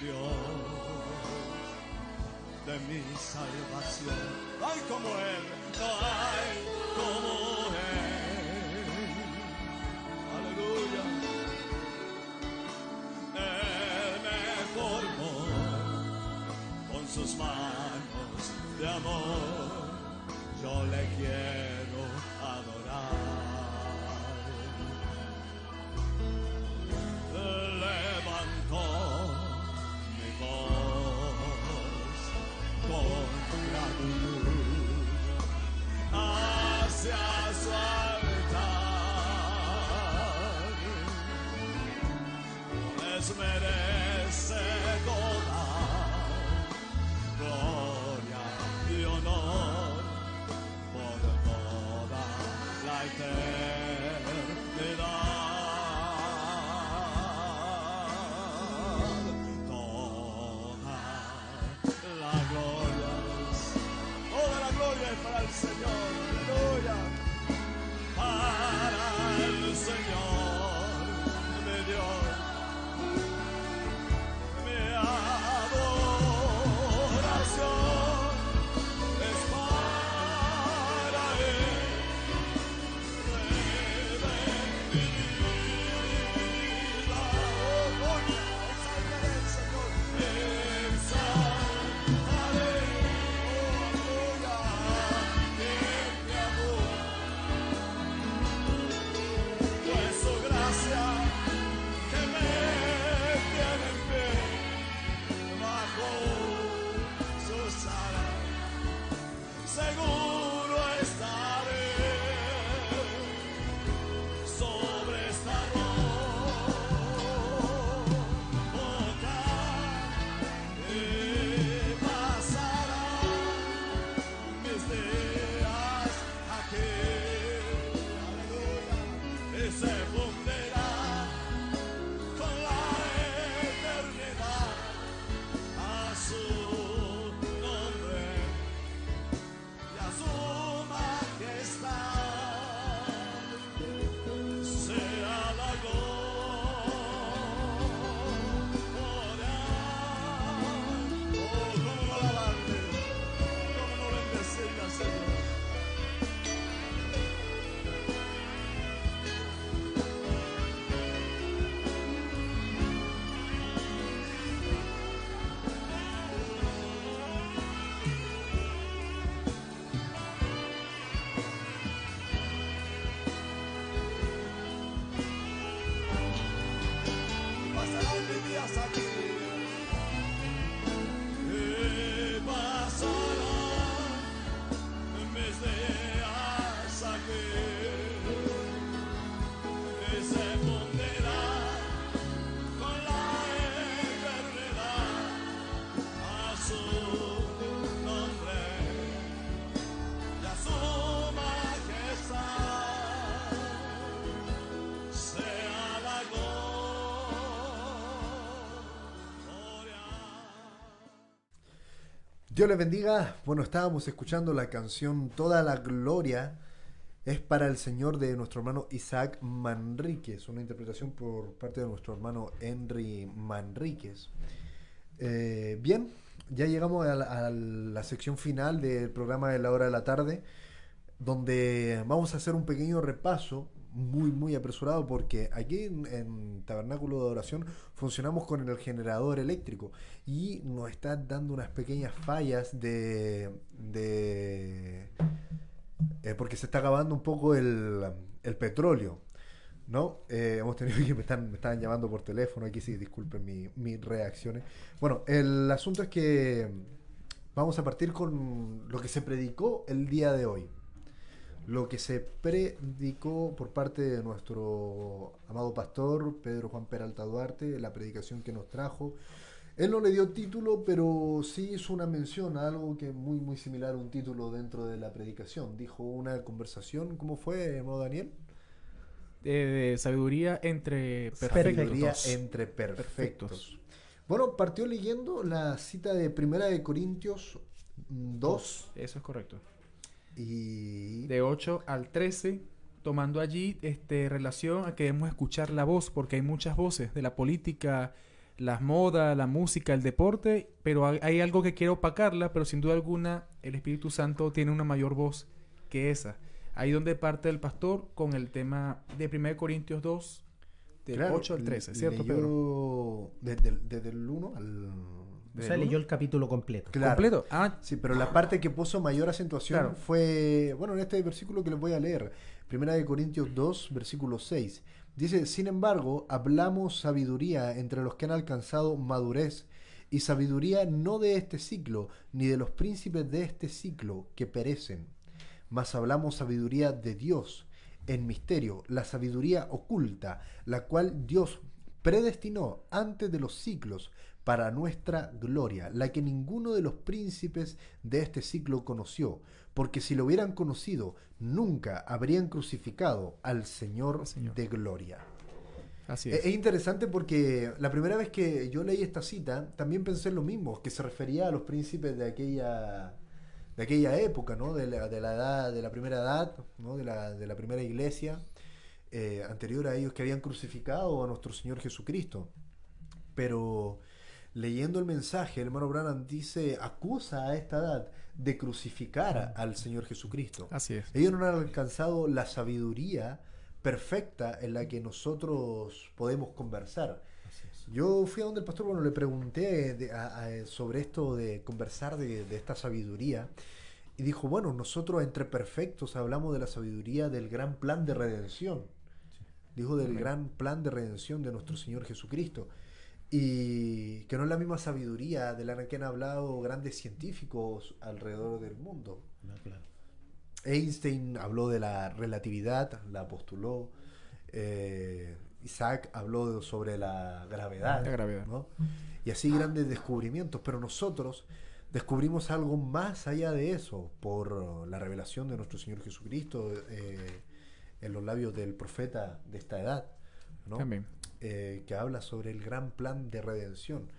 Dios de mi salvación. Ay, como Él, ay, como Él. Aleluya. Él me formó con sus manos de amor. Yo le quiero. Dios les bendiga. Bueno, estábamos escuchando la canción Toda la Gloria es para el Señor de nuestro hermano Isaac Manríquez, una interpretación por parte de nuestro hermano Henry Manríquez. Eh, bien, ya llegamos a la, a la sección final del programa de la hora de la tarde, donde vamos a hacer un pequeño repaso muy, muy apresurado porque aquí en, Tabernáculo de Adoración funcionamos con el generador eléctrico y nos está dando unas pequeñas fallas de... de eh, porque se está acabando un poco el, el petróleo. ¿No? Eh, hemos tenido que me están, me están llamando por teléfono, aquí sí, disculpen mi, mis reacciones. Bueno, el asunto es que vamos a partir con lo que se predicó el día de hoy lo que se predicó por parte de nuestro amado pastor Pedro Juan Peralta Duarte, la predicación que nos trajo. Él no le dio título, pero sí hizo una mención a algo que es muy, muy similar a un título dentro de la predicación. Dijo una conversación, ¿cómo fue, hermano Daniel? De, de sabiduría entre perfectos. Sabiduría entre perfectos. perfectos. Bueno, partió leyendo la cita de Primera de Corintios 2. Eso es correcto. Y... De 8 al 13, tomando allí este, relación a que debemos escuchar la voz, porque hay muchas voces de la política, las modas, la música, el deporte, pero hay, hay, algo que quiere opacarla, pero sin duda alguna el Espíritu Santo tiene una mayor voz que esa. Ahí donde parte el pastor con el tema de 1 Corintios 2, del claro, 8 al 13, ¿cierto, Pedro? Desde, desde el 1 al o sea, leyó el capítulo completo. Claro. ¿Completo? Ah. Sí, pero la parte que puso mayor acentuación claro. fue, bueno, en este versículo que les voy a leer, Primera de Corintios 2, versículo 6. Dice, sin embargo, hablamos sabiduría entre los que han alcanzado madurez, y sabiduría no de este ciclo, ni de los príncipes de este ciclo que perecen, mas hablamos sabiduría de Dios en misterio, la sabiduría oculta, la cual Dios predestinó antes de los ciclos para nuestra gloria, la que ninguno de los príncipes de este ciclo conoció, porque si lo hubieran conocido, nunca habrían crucificado al Señor, Señor. de gloria. Así es. es. interesante porque la primera vez que yo leí esta cita, también pensé lo mismo, que se refería a los príncipes de aquella, de aquella época, ¿no? de, la, de la edad, de la primera edad, ¿no? de, la, de la primera iglesia, eh, anterior a ellos que habían crucificado a nuestro Señor Jesucristo. Pero leyendo el mensaje, el hermano Branham dice, acusa a esta edad de crucificar al Señor Jesucristo. Así es. Ellos no han alcanzado la sabiduría perfecta en la que nosotros podemos conversar. Yo fui a donde el pastor, bueno, le pregunté de, a, a, sobre esto de conversar de, de, esta sabiduría y dijo, bueno, nosotros entre perfectos hablamos de la sabiduría del gran plan de redención. Sí. Dijo del gran plan de redención de nuestro Señor Jesucristo y que no es la misma sabiduría de la que han hablado grandes científicos alrededor del mundo. No, claro. Einstein habló de la relatividad, la postuló. Eh, Isaac habló sobre la gravedad. La gravedad. ¿no? Y así grandes descubrimientos, pero nosotros descubrimos algo más allá de eso por la revelación de nuestro Señor Jesucristo eh, en los labios del profeta de esta edad. ¿no? También eh, que habla sobre el gran plan de redención.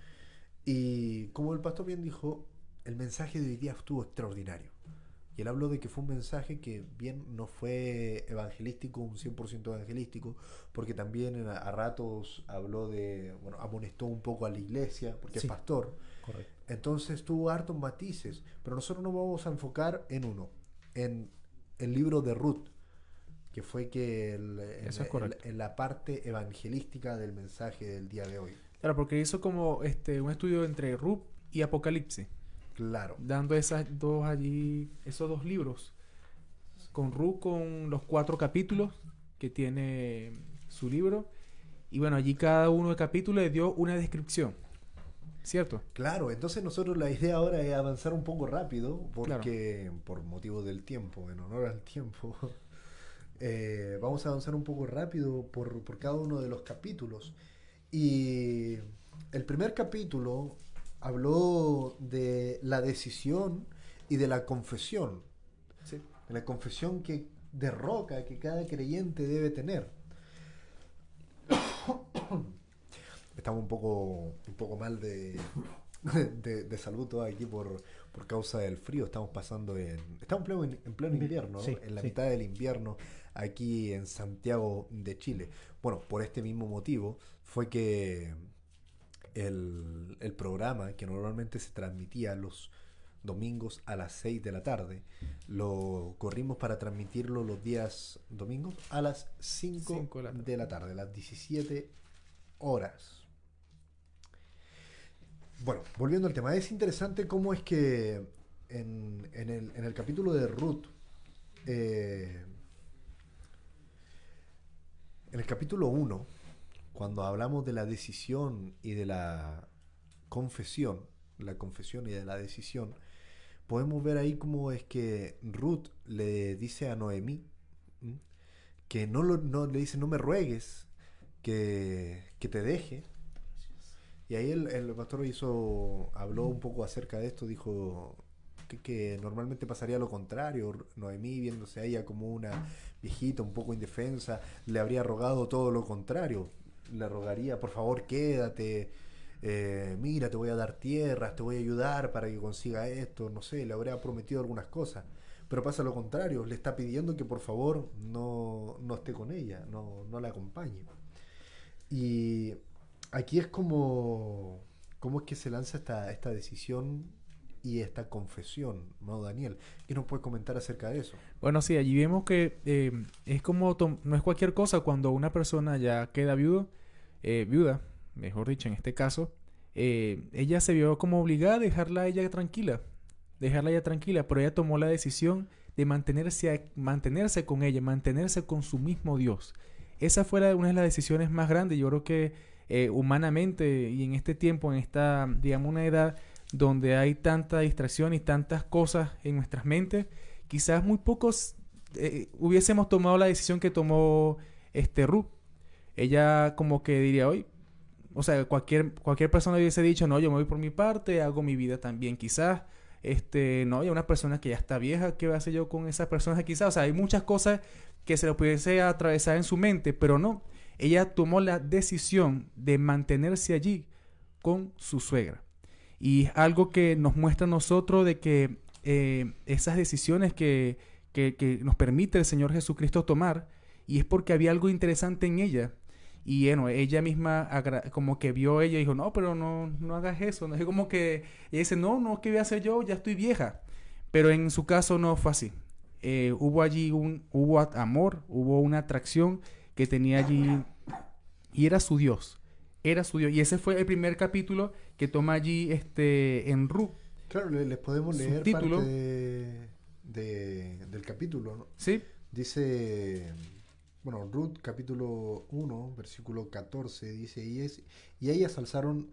Y como el pastor bien dijo, el mensaje de hoy día estuvo extraordinario. Y él habló de que fue un mensaje que bien no fue evangelístico, un 100% evangelístico, porque también a, ratos habló de, bueno, amonestó un poco a la iglesia, porque sí, es pastor. Correcto. Entonces tuvo hartos matices, pero nosotros nos vamos a enfocar en uno, en el libro de Ruth que fue que el, Eso es el, en la parte evangelística del mensaje del día de hoy. Claro, porque hizo como este un estudio entre Ruth y Apocalipsis. Claro. Dando esas dos allí, esos dos libros. Con Ruth con los cuatro capítulos que tiene su libro. Y bueno, allí cada uno de capítulos le dio una descripción. ¿Cierto? Claro, entonces nosotros la idea ahora es avanzar un poco rápido, porque claro. por motivo del tiempo, en honor al tiempo. *laughs* Eh, vamos a avanzar un poco rápido por, por, cada uno de los capítulos. Y el primer capítulo habló de la decisión y de la confesión. ¿sí? De la confesión que derroca que cada creyente debe tener. *coughs* Estamos un poco, un poco mal de, *coughs* de, de salud aquí por, por causa del frío. Estamos pasando en. Estamos en pleno, en pleno invierno, ¿no? Sí, en la sí. mitad del invierno, aquí en Santiago de Chile. Bueno, por este mismo motivo fue que el, el programa que normalmente se transmitía los domingos a las 6 de la tarde, lo corrimos para transmitirlo los días domingos a las 5 Cinco de la tarde. de la tarde, las 17 horas. Bueno, volviendo al tema, es interesante cómo es que en, en el, en el capítulo de Ruth, eh, en el capítulo 1, cuando hablamos de la decisión y de la confesión, la confesión y de la decisión, podemos ver ahí cómo es que Ruth le dice a Noemí ¿m? que no, lo, no le dice no me ruegues que, que te deje. Y ahí el, el pastor hizo, habló un poco acerca de esto, dijo que, normalmente pasaría lo contrario. Noemí, viéndose a ella como una viejita, un poco indefensa, le habría rogado todo lo contrario. Le rogaría, por favor, quédate, eh, mira, te voy a dar tierras, te voy a ayudar para que consiga esto, no sé, le habría prometido algunas cosas. Pero pasa lo contrario, le está pidiendo que por favor no, no esté con ella, no, no la acompañe. Y aquí es como, cómo es que se lanza esta, esta decisión y esta confesión, ¿no, Daniel? ¿Qué nos puedes comentar acerca de eso? Bueno, sí, allí vemos que eh, es como, no es cualquier cosa cuando una persona ya queda viudo, eh, viuda, mejor dicho, en este caso, eh, ella se vio como obligada a dejarla a ella tranquila, dejarla a ella tranquila, pero ella tomó la decisión de mantenerse, a- mantenerse con ella, mantenerse con su mismo Dios. Esa fue una de las decisiones más grandes, yo creo que humanamente y en este tiempo, en esta, digamos, una edad donde hay tanta distracción y tantas cosas en nuestras mentes, quizás muy pocos eh, hubiésemos tomado la decisión que tomó este Ruth. Ella como que diría hoy, o sea, cualquier, cualquier persona hubiese dicho, no, yo me voy por mi parte, hago mi vida también quizás. Este, no, ya una persona que ya está vieja, ¿qué va a hacer yo con esa persona quizás? O sea, hay muchas cosas que se le pudiese atravesar en su mente, pero no. Ella tomó la decisión de mantenerse allí con su suegra. Y es algo que nos muestra a nosotros de que eh, esas decisiones que, que, nos permite el Señor Jesucristo tomar, y es porque había algo interesante en ella. Y bueno, ella misma como que vio ella y dijo, no, pero no, no hagas eso. Es como que ella dice, no, no, ¿qué voy a hacer yo? Ya estoy vieja. Pero en su caso no fue así. Eh, hubo allí un, hubo amor, hubo una atracción que tenía allí y era su Dios. Era su Dios. Y ese fue el primer capítulo que toma allí este, en Ruth. Claro, le- les podemos leer Subtítulo. parte de- de- del capítulo. ¿no? ¿Sí? Dice, bueno, Ruth capítulo 1, versículo 14, dice, y, es, y ellas alzaron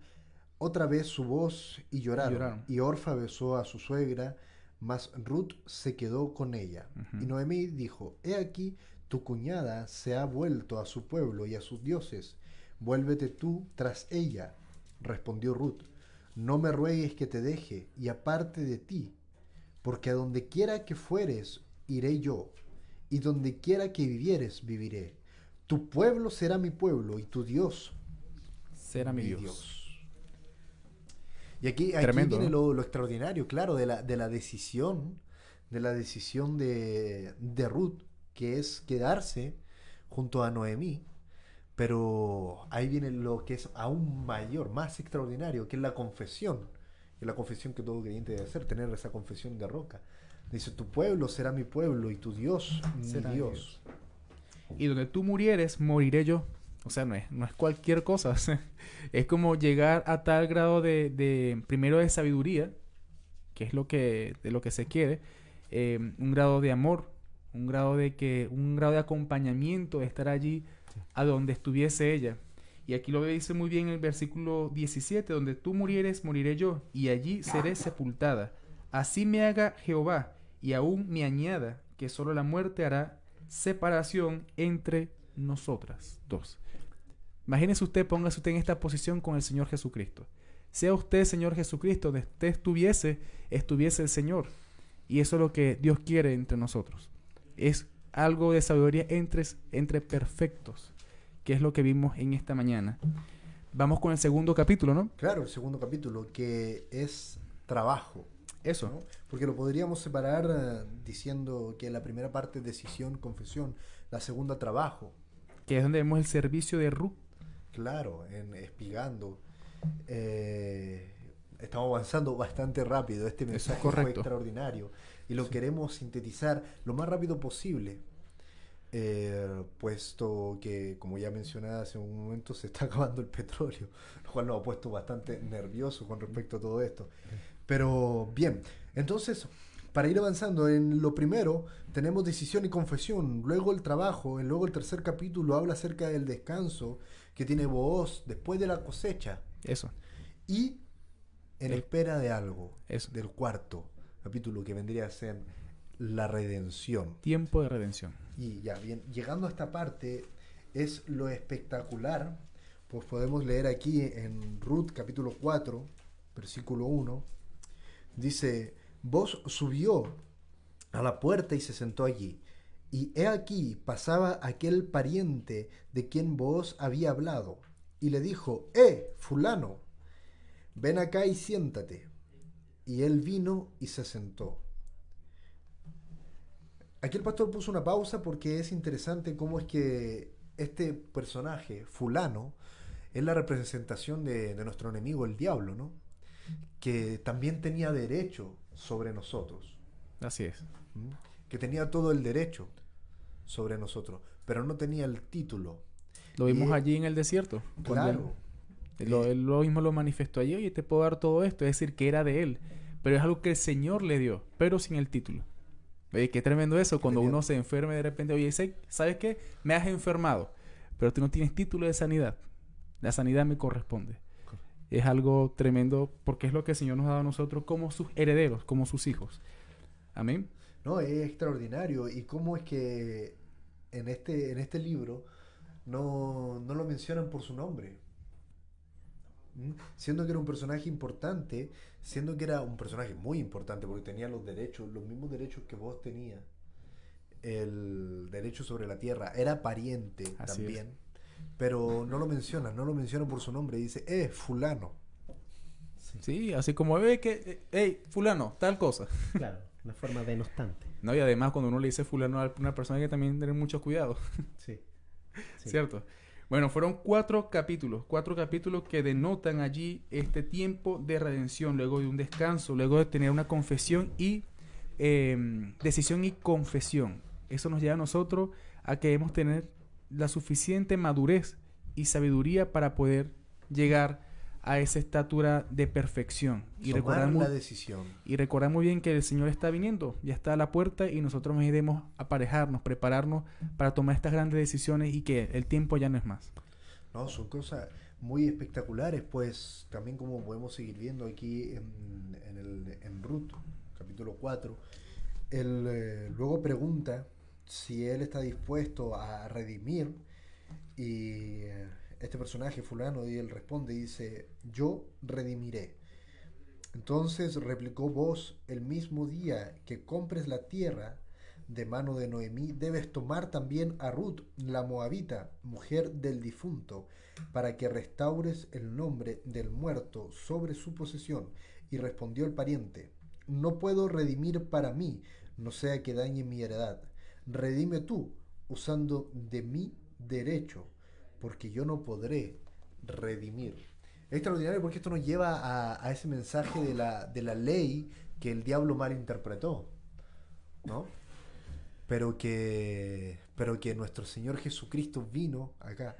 otra vez su voz y lloraron. lloraron. Y Orfa besó a su suegra, mas Ruth se quedó con ella. Ujú. Y Noemí dijo, he aquí, tu cuñada se ha vuelto a su pueblo y a sus dioses. Vuélvete tú tras ella. Respondió Ruth, no me ruegues que te deje y aparte de ti, porque a donde quiera que fueres, iré yo, y donde quiera que vivieres, viviré. Tu pueblo será mi pueblo y tu Dios Será mi Dios. Y aquí, aquí Tremendo, viene lo, lo extraordinario, claro, de la, de la decisión, de la decisión de, de Ruth, que es quedarse junto a Noemí. Pero ahí viene lo que es aún mayor, más extraordinario, que es la confesión. Es la confesión que todo creyente debe hacer, tener esa confesión de roca. Dice, tu pueblo será mi pueblo y tu Dios mi Dios. Y donde tú murieres, moriré yo. O sea, no es, no es cualquier cosa. *laughs* es como llegar a tal grado de, de, primero de sabiduría, que es lo que, de lo que se quiere, eh, un grado de amor, un grado de que, un grado de acompañamiento, de estar allí a donde estuviese ella. Y aquí lo dice muy bien el versículo 17, donde tú murieres, moriré yo, y allí seré sepultada. Así me haga Jehová, y aún me añada, que solo la muerte hará separación entre nosotras dos. Imagínese usted, póngase usted en esta posición con el Señor Jesucristo. Sea usted, Señor Jesucristo, donde estuviese, estuviese el Señor. Y eso es lo que Dios quiere entre nosotros. Es algo de sabiduría entre, entre perfectos, que es lo que vimos en esta mañana. Vamos con el segundo capítulo, ¿no? Claro, el segundo capítulo, que es trabajo. Eso. ¿no? Porque lo podríamos separar eh, diciendo que la primera parte es decisión, confesión, la segunda trabajo, Que es donde vemos el servicio de Ruth. claro, en espigando. Eh, estamos avanzando bastante rápido, este es mensaje fue correcto. extraordinario y lo queremos sintetizar lo más rápido posible. eh, puesto que, como ya mencioné hace un momento, se está *laughs* acabando el petróleo, lo cual nos ha puesto bastante nerviosos con respecto a todo esto. Pero bien, entonces, para ir avanzando, en lo primero tenemos decisión y confesión, luego el trabajo, luego el tercer capítulo habla acerca del descanso que tiene Booz después de la cosecha Eso. y en El- espera de algo, Eso. del cuarto capítulo que vendría a ser la redención. Tiempo de redención. Y ya, bien, llegando a esta parte es lo espectacular, pues podemos leer aquí en Ruth capítulo 4, versículo 1, dice, vos subió a la puerta y se sentó allí, y he aquí pasaba aquel pariente de quien vos había hablado, y le dijo, ¡Eh, fulano! Ven acá y siéntate. Y él vino y se sentó. Aquí el pastor puso una pausa porque es interesante cómo es que este personaje, fulano, es la representación de, de nuestro enemigo, el diablo, ¿no? Que también tenía derecho sobre nosotros, Así es. ¿m? que tenía todo el derecho sobre nosotros, pero no tenía el título. Lo vimos Y- allí en el desierto. Claro. Él, lo, él lo mismo lo manifestó allí. Oye, te puedo dar todo esto. Es decir, que era de él. Pero es algo que el Señor le dio, pero sin el título. Oye, qué tremendo eso. Cuando uno se enferme de repente, oye, sé- ¿sabes qué? Me has enfermado, pero tú no tienes título de sanidad. La sanidad me corresponde. Es algo tremendo porque es lo que el Señor nos ha dado a nosotros como sus herederos, como sus hijos. Amén. No, es extraordinario. Y cómo es que en este, en este libro no, no lo mencionan por su nombre. Siendo que era un personaje importante, siendo que era un personaje muy importante porque tenía los derechos, los mismos derechos que vos tenías. El derecho sobre la tierra. Era pariente Así también. Pero no lo menciona, no lo menciona por su nombre. Dice, eh, fulano. Sí, así como, ve que, hey, fulano, tal cosa. *laughs* Claro, una forma denostante. No, y además cuando uno le dice fulano a una persona hay que también tener mucho cuidado. Sí. *laughs* Sí. ¿Cierto? Bueno, fueron cuatro capítulos, cuatro capítulos que denotan allí este tiempo de redención, luego de un descanso, luego de tener una confesión y eh, decisión y confesión. Eso nos lleva a nosotros a que debemos tener la suficiente madurez y sabiduría para poder llegar a esa estatura de perfección. Y recordar muy- la decisión. y recordar muy bien que el Señor está viniendo, ya está a la puerta y nosotros nos debemos aparejarnos, prepararnos para tomar estas grandes decisiones y que el tiempo ya no es más. No, son cosas muy espectaculares, pues también como podemos seguir viendo aquí en, en, el, en Ruth, capítulo 4, él eh, luego pregunta si él está dispuesto a redimir y eh, este personaje fulano y él responde y dice, yo redimiré. Entonces replicó vos, el mismo día que compres la tierra de mano de Noemí, debes tomar también a Ruth, la moabita, mujer del difunto, para que restaures el nombre del muerto sobre su posesión. Y respondió el pariente, no puedo redimir para mí, no sea que dañe mi heredad. Redime tú, usando de mi derecho, porque yo no podré redimir. Es extraordinario porque esto nos lleva a, a ese mensaje de la, de la ley que el diablo malinterpretó, ¿no? Pero que, pero que nuestro Señor Jesucristo vino acá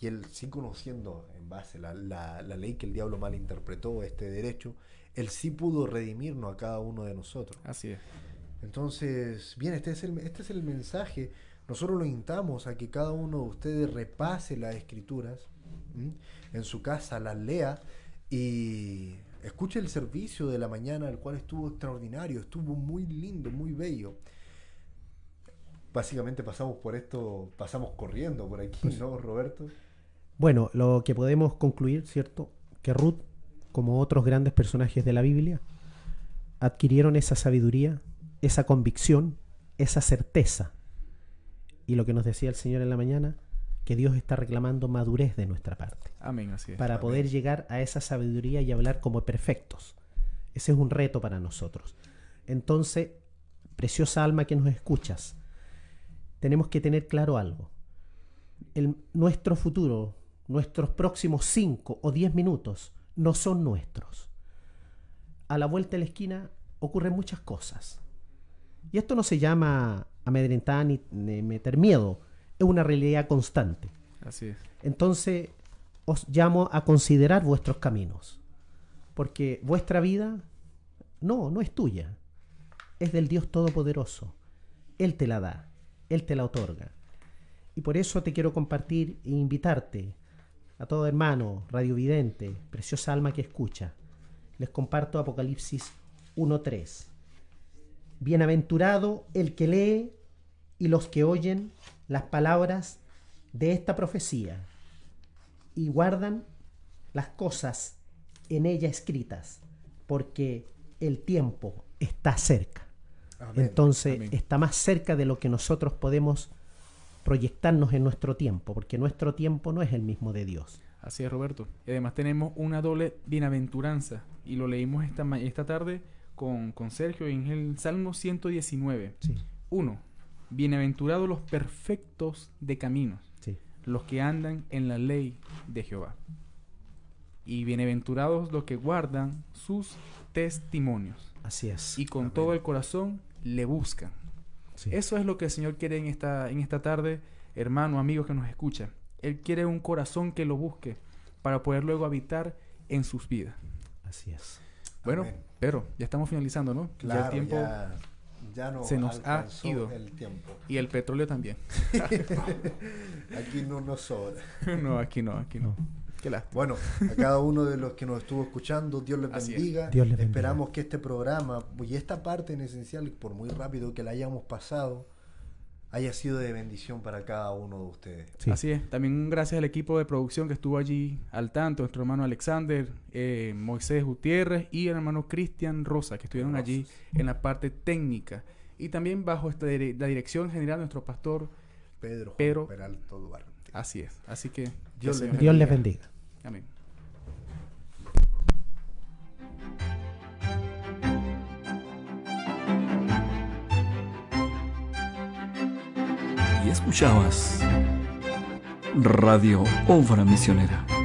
y él, sí conociendo en base la, la, la ley que el diablo malinterpretó, este derecho, él sí pudo redimirnos a cada uno de nosotros. Así es. Entonces, bien, este es el, este es el mensaje. Nosotros lo invitamos a que cada uno de ustedes repase las escrituras ¿m? en su casa, las lea y escuche el servicio de la mañana, el cual estuvo extraordinario, estuvo muy lindo, muy bello. Básicamente pasamos por esto, pasamos corriendo por aquí, ¿no, Roberto? Bueno, lo que podemos concluir, ¿cierto? Que Ruth, como otros grandes personajes de la Biblia, adquirieron esa sabiduría, esa convicción, esa certeza. Y lo que nos decía el Señor en la mañana, que Dios está reclamando madurez de nuestra parte, Amén, así es. para Amén. poder llegar a esa sabiduría y hablar como perfectos. Ese es un reto para nosotros. Entonces, preciosa alma que nos escuchas, tenemos que tener claro algo. El- nuestro futuro, nuestros próximos 5 o 10 minutos no son nuestros. A la vuelta de la esquina ocurren muchas cosas. Y esto no se llama amedrentar ni, ni meter miedo, es una realidad constante. Así es. Entonces, os llamo a considerar vuestros caminos, porque vuestra vida no, no es tuya, es del Dios Todopoderoso. Él te la da, Él te la otorga. Y por eso te quiero compartir e invitarte a todo hermano, radiovidente, preciosa alma que escucha. Les comparto Apocalipsis 1.3. Bienaventurado el que lee y los que oyen las palabras de esta profecía y guardan las cosas en ella escritas, porque el tiempo está cerca. Amén. Entonces Amén. está más cerca de lo que nosotros podemos proyectarnos en nuestro tiempo, porque nuestro tiempo no es el mismo de Dios. Así es, Roberto. Y además tenemos una doble bienaventuranza. Y lo leímos esta, esta tarde con, con Sergio en el Salmo 119. Sí, Uno, bienaventurados los perfectos de caminos, sí, los que andan en la ley de Jehová. Y bienaventurados los que guardan sus testimonios así es. y con todo el corazón le buscan. Sí. Eso es lo que el Señor quiere en esta, en esta tarde, hermano, amigo que nos escucha. Él quiere un corazón que lo busque para poder luego habitar en sus vidas. Así es. Bueno, Amén. pero ya estamos finalizando, ¿no? Claro, ya el tiempo ya, ya no se nos ha ido. el tiempo. y el petróleo también. *laughs* Aquí no nos sobra. *laughs* no, aquí no, aquí no. Qué lástima. Bueno, a cada uno de los que nos estuvo escuchando, Dios les Así es. bendiga. Dios les bendiga. Esperamos que este programa y esta parte en esencial, por muy rápido que la hayamos pasado, haya sido de bendición para cada uno de ustedes. Sí. Así es. También gracias al equipo de producción que estuvo allí al tanto, nuestro hermano Alexander, eh, Moisés Gutiérrez y el hermano Cristian Rosa, que estuvieron allí en la parte técnica. Y también bajo esta dire- la dirección general de nuestro pastor. Pedro, Pedro. Peralto Duarte. Así es. Así que Dios les les bendiga. Amén. Escuchabas Radio Obra Misionera.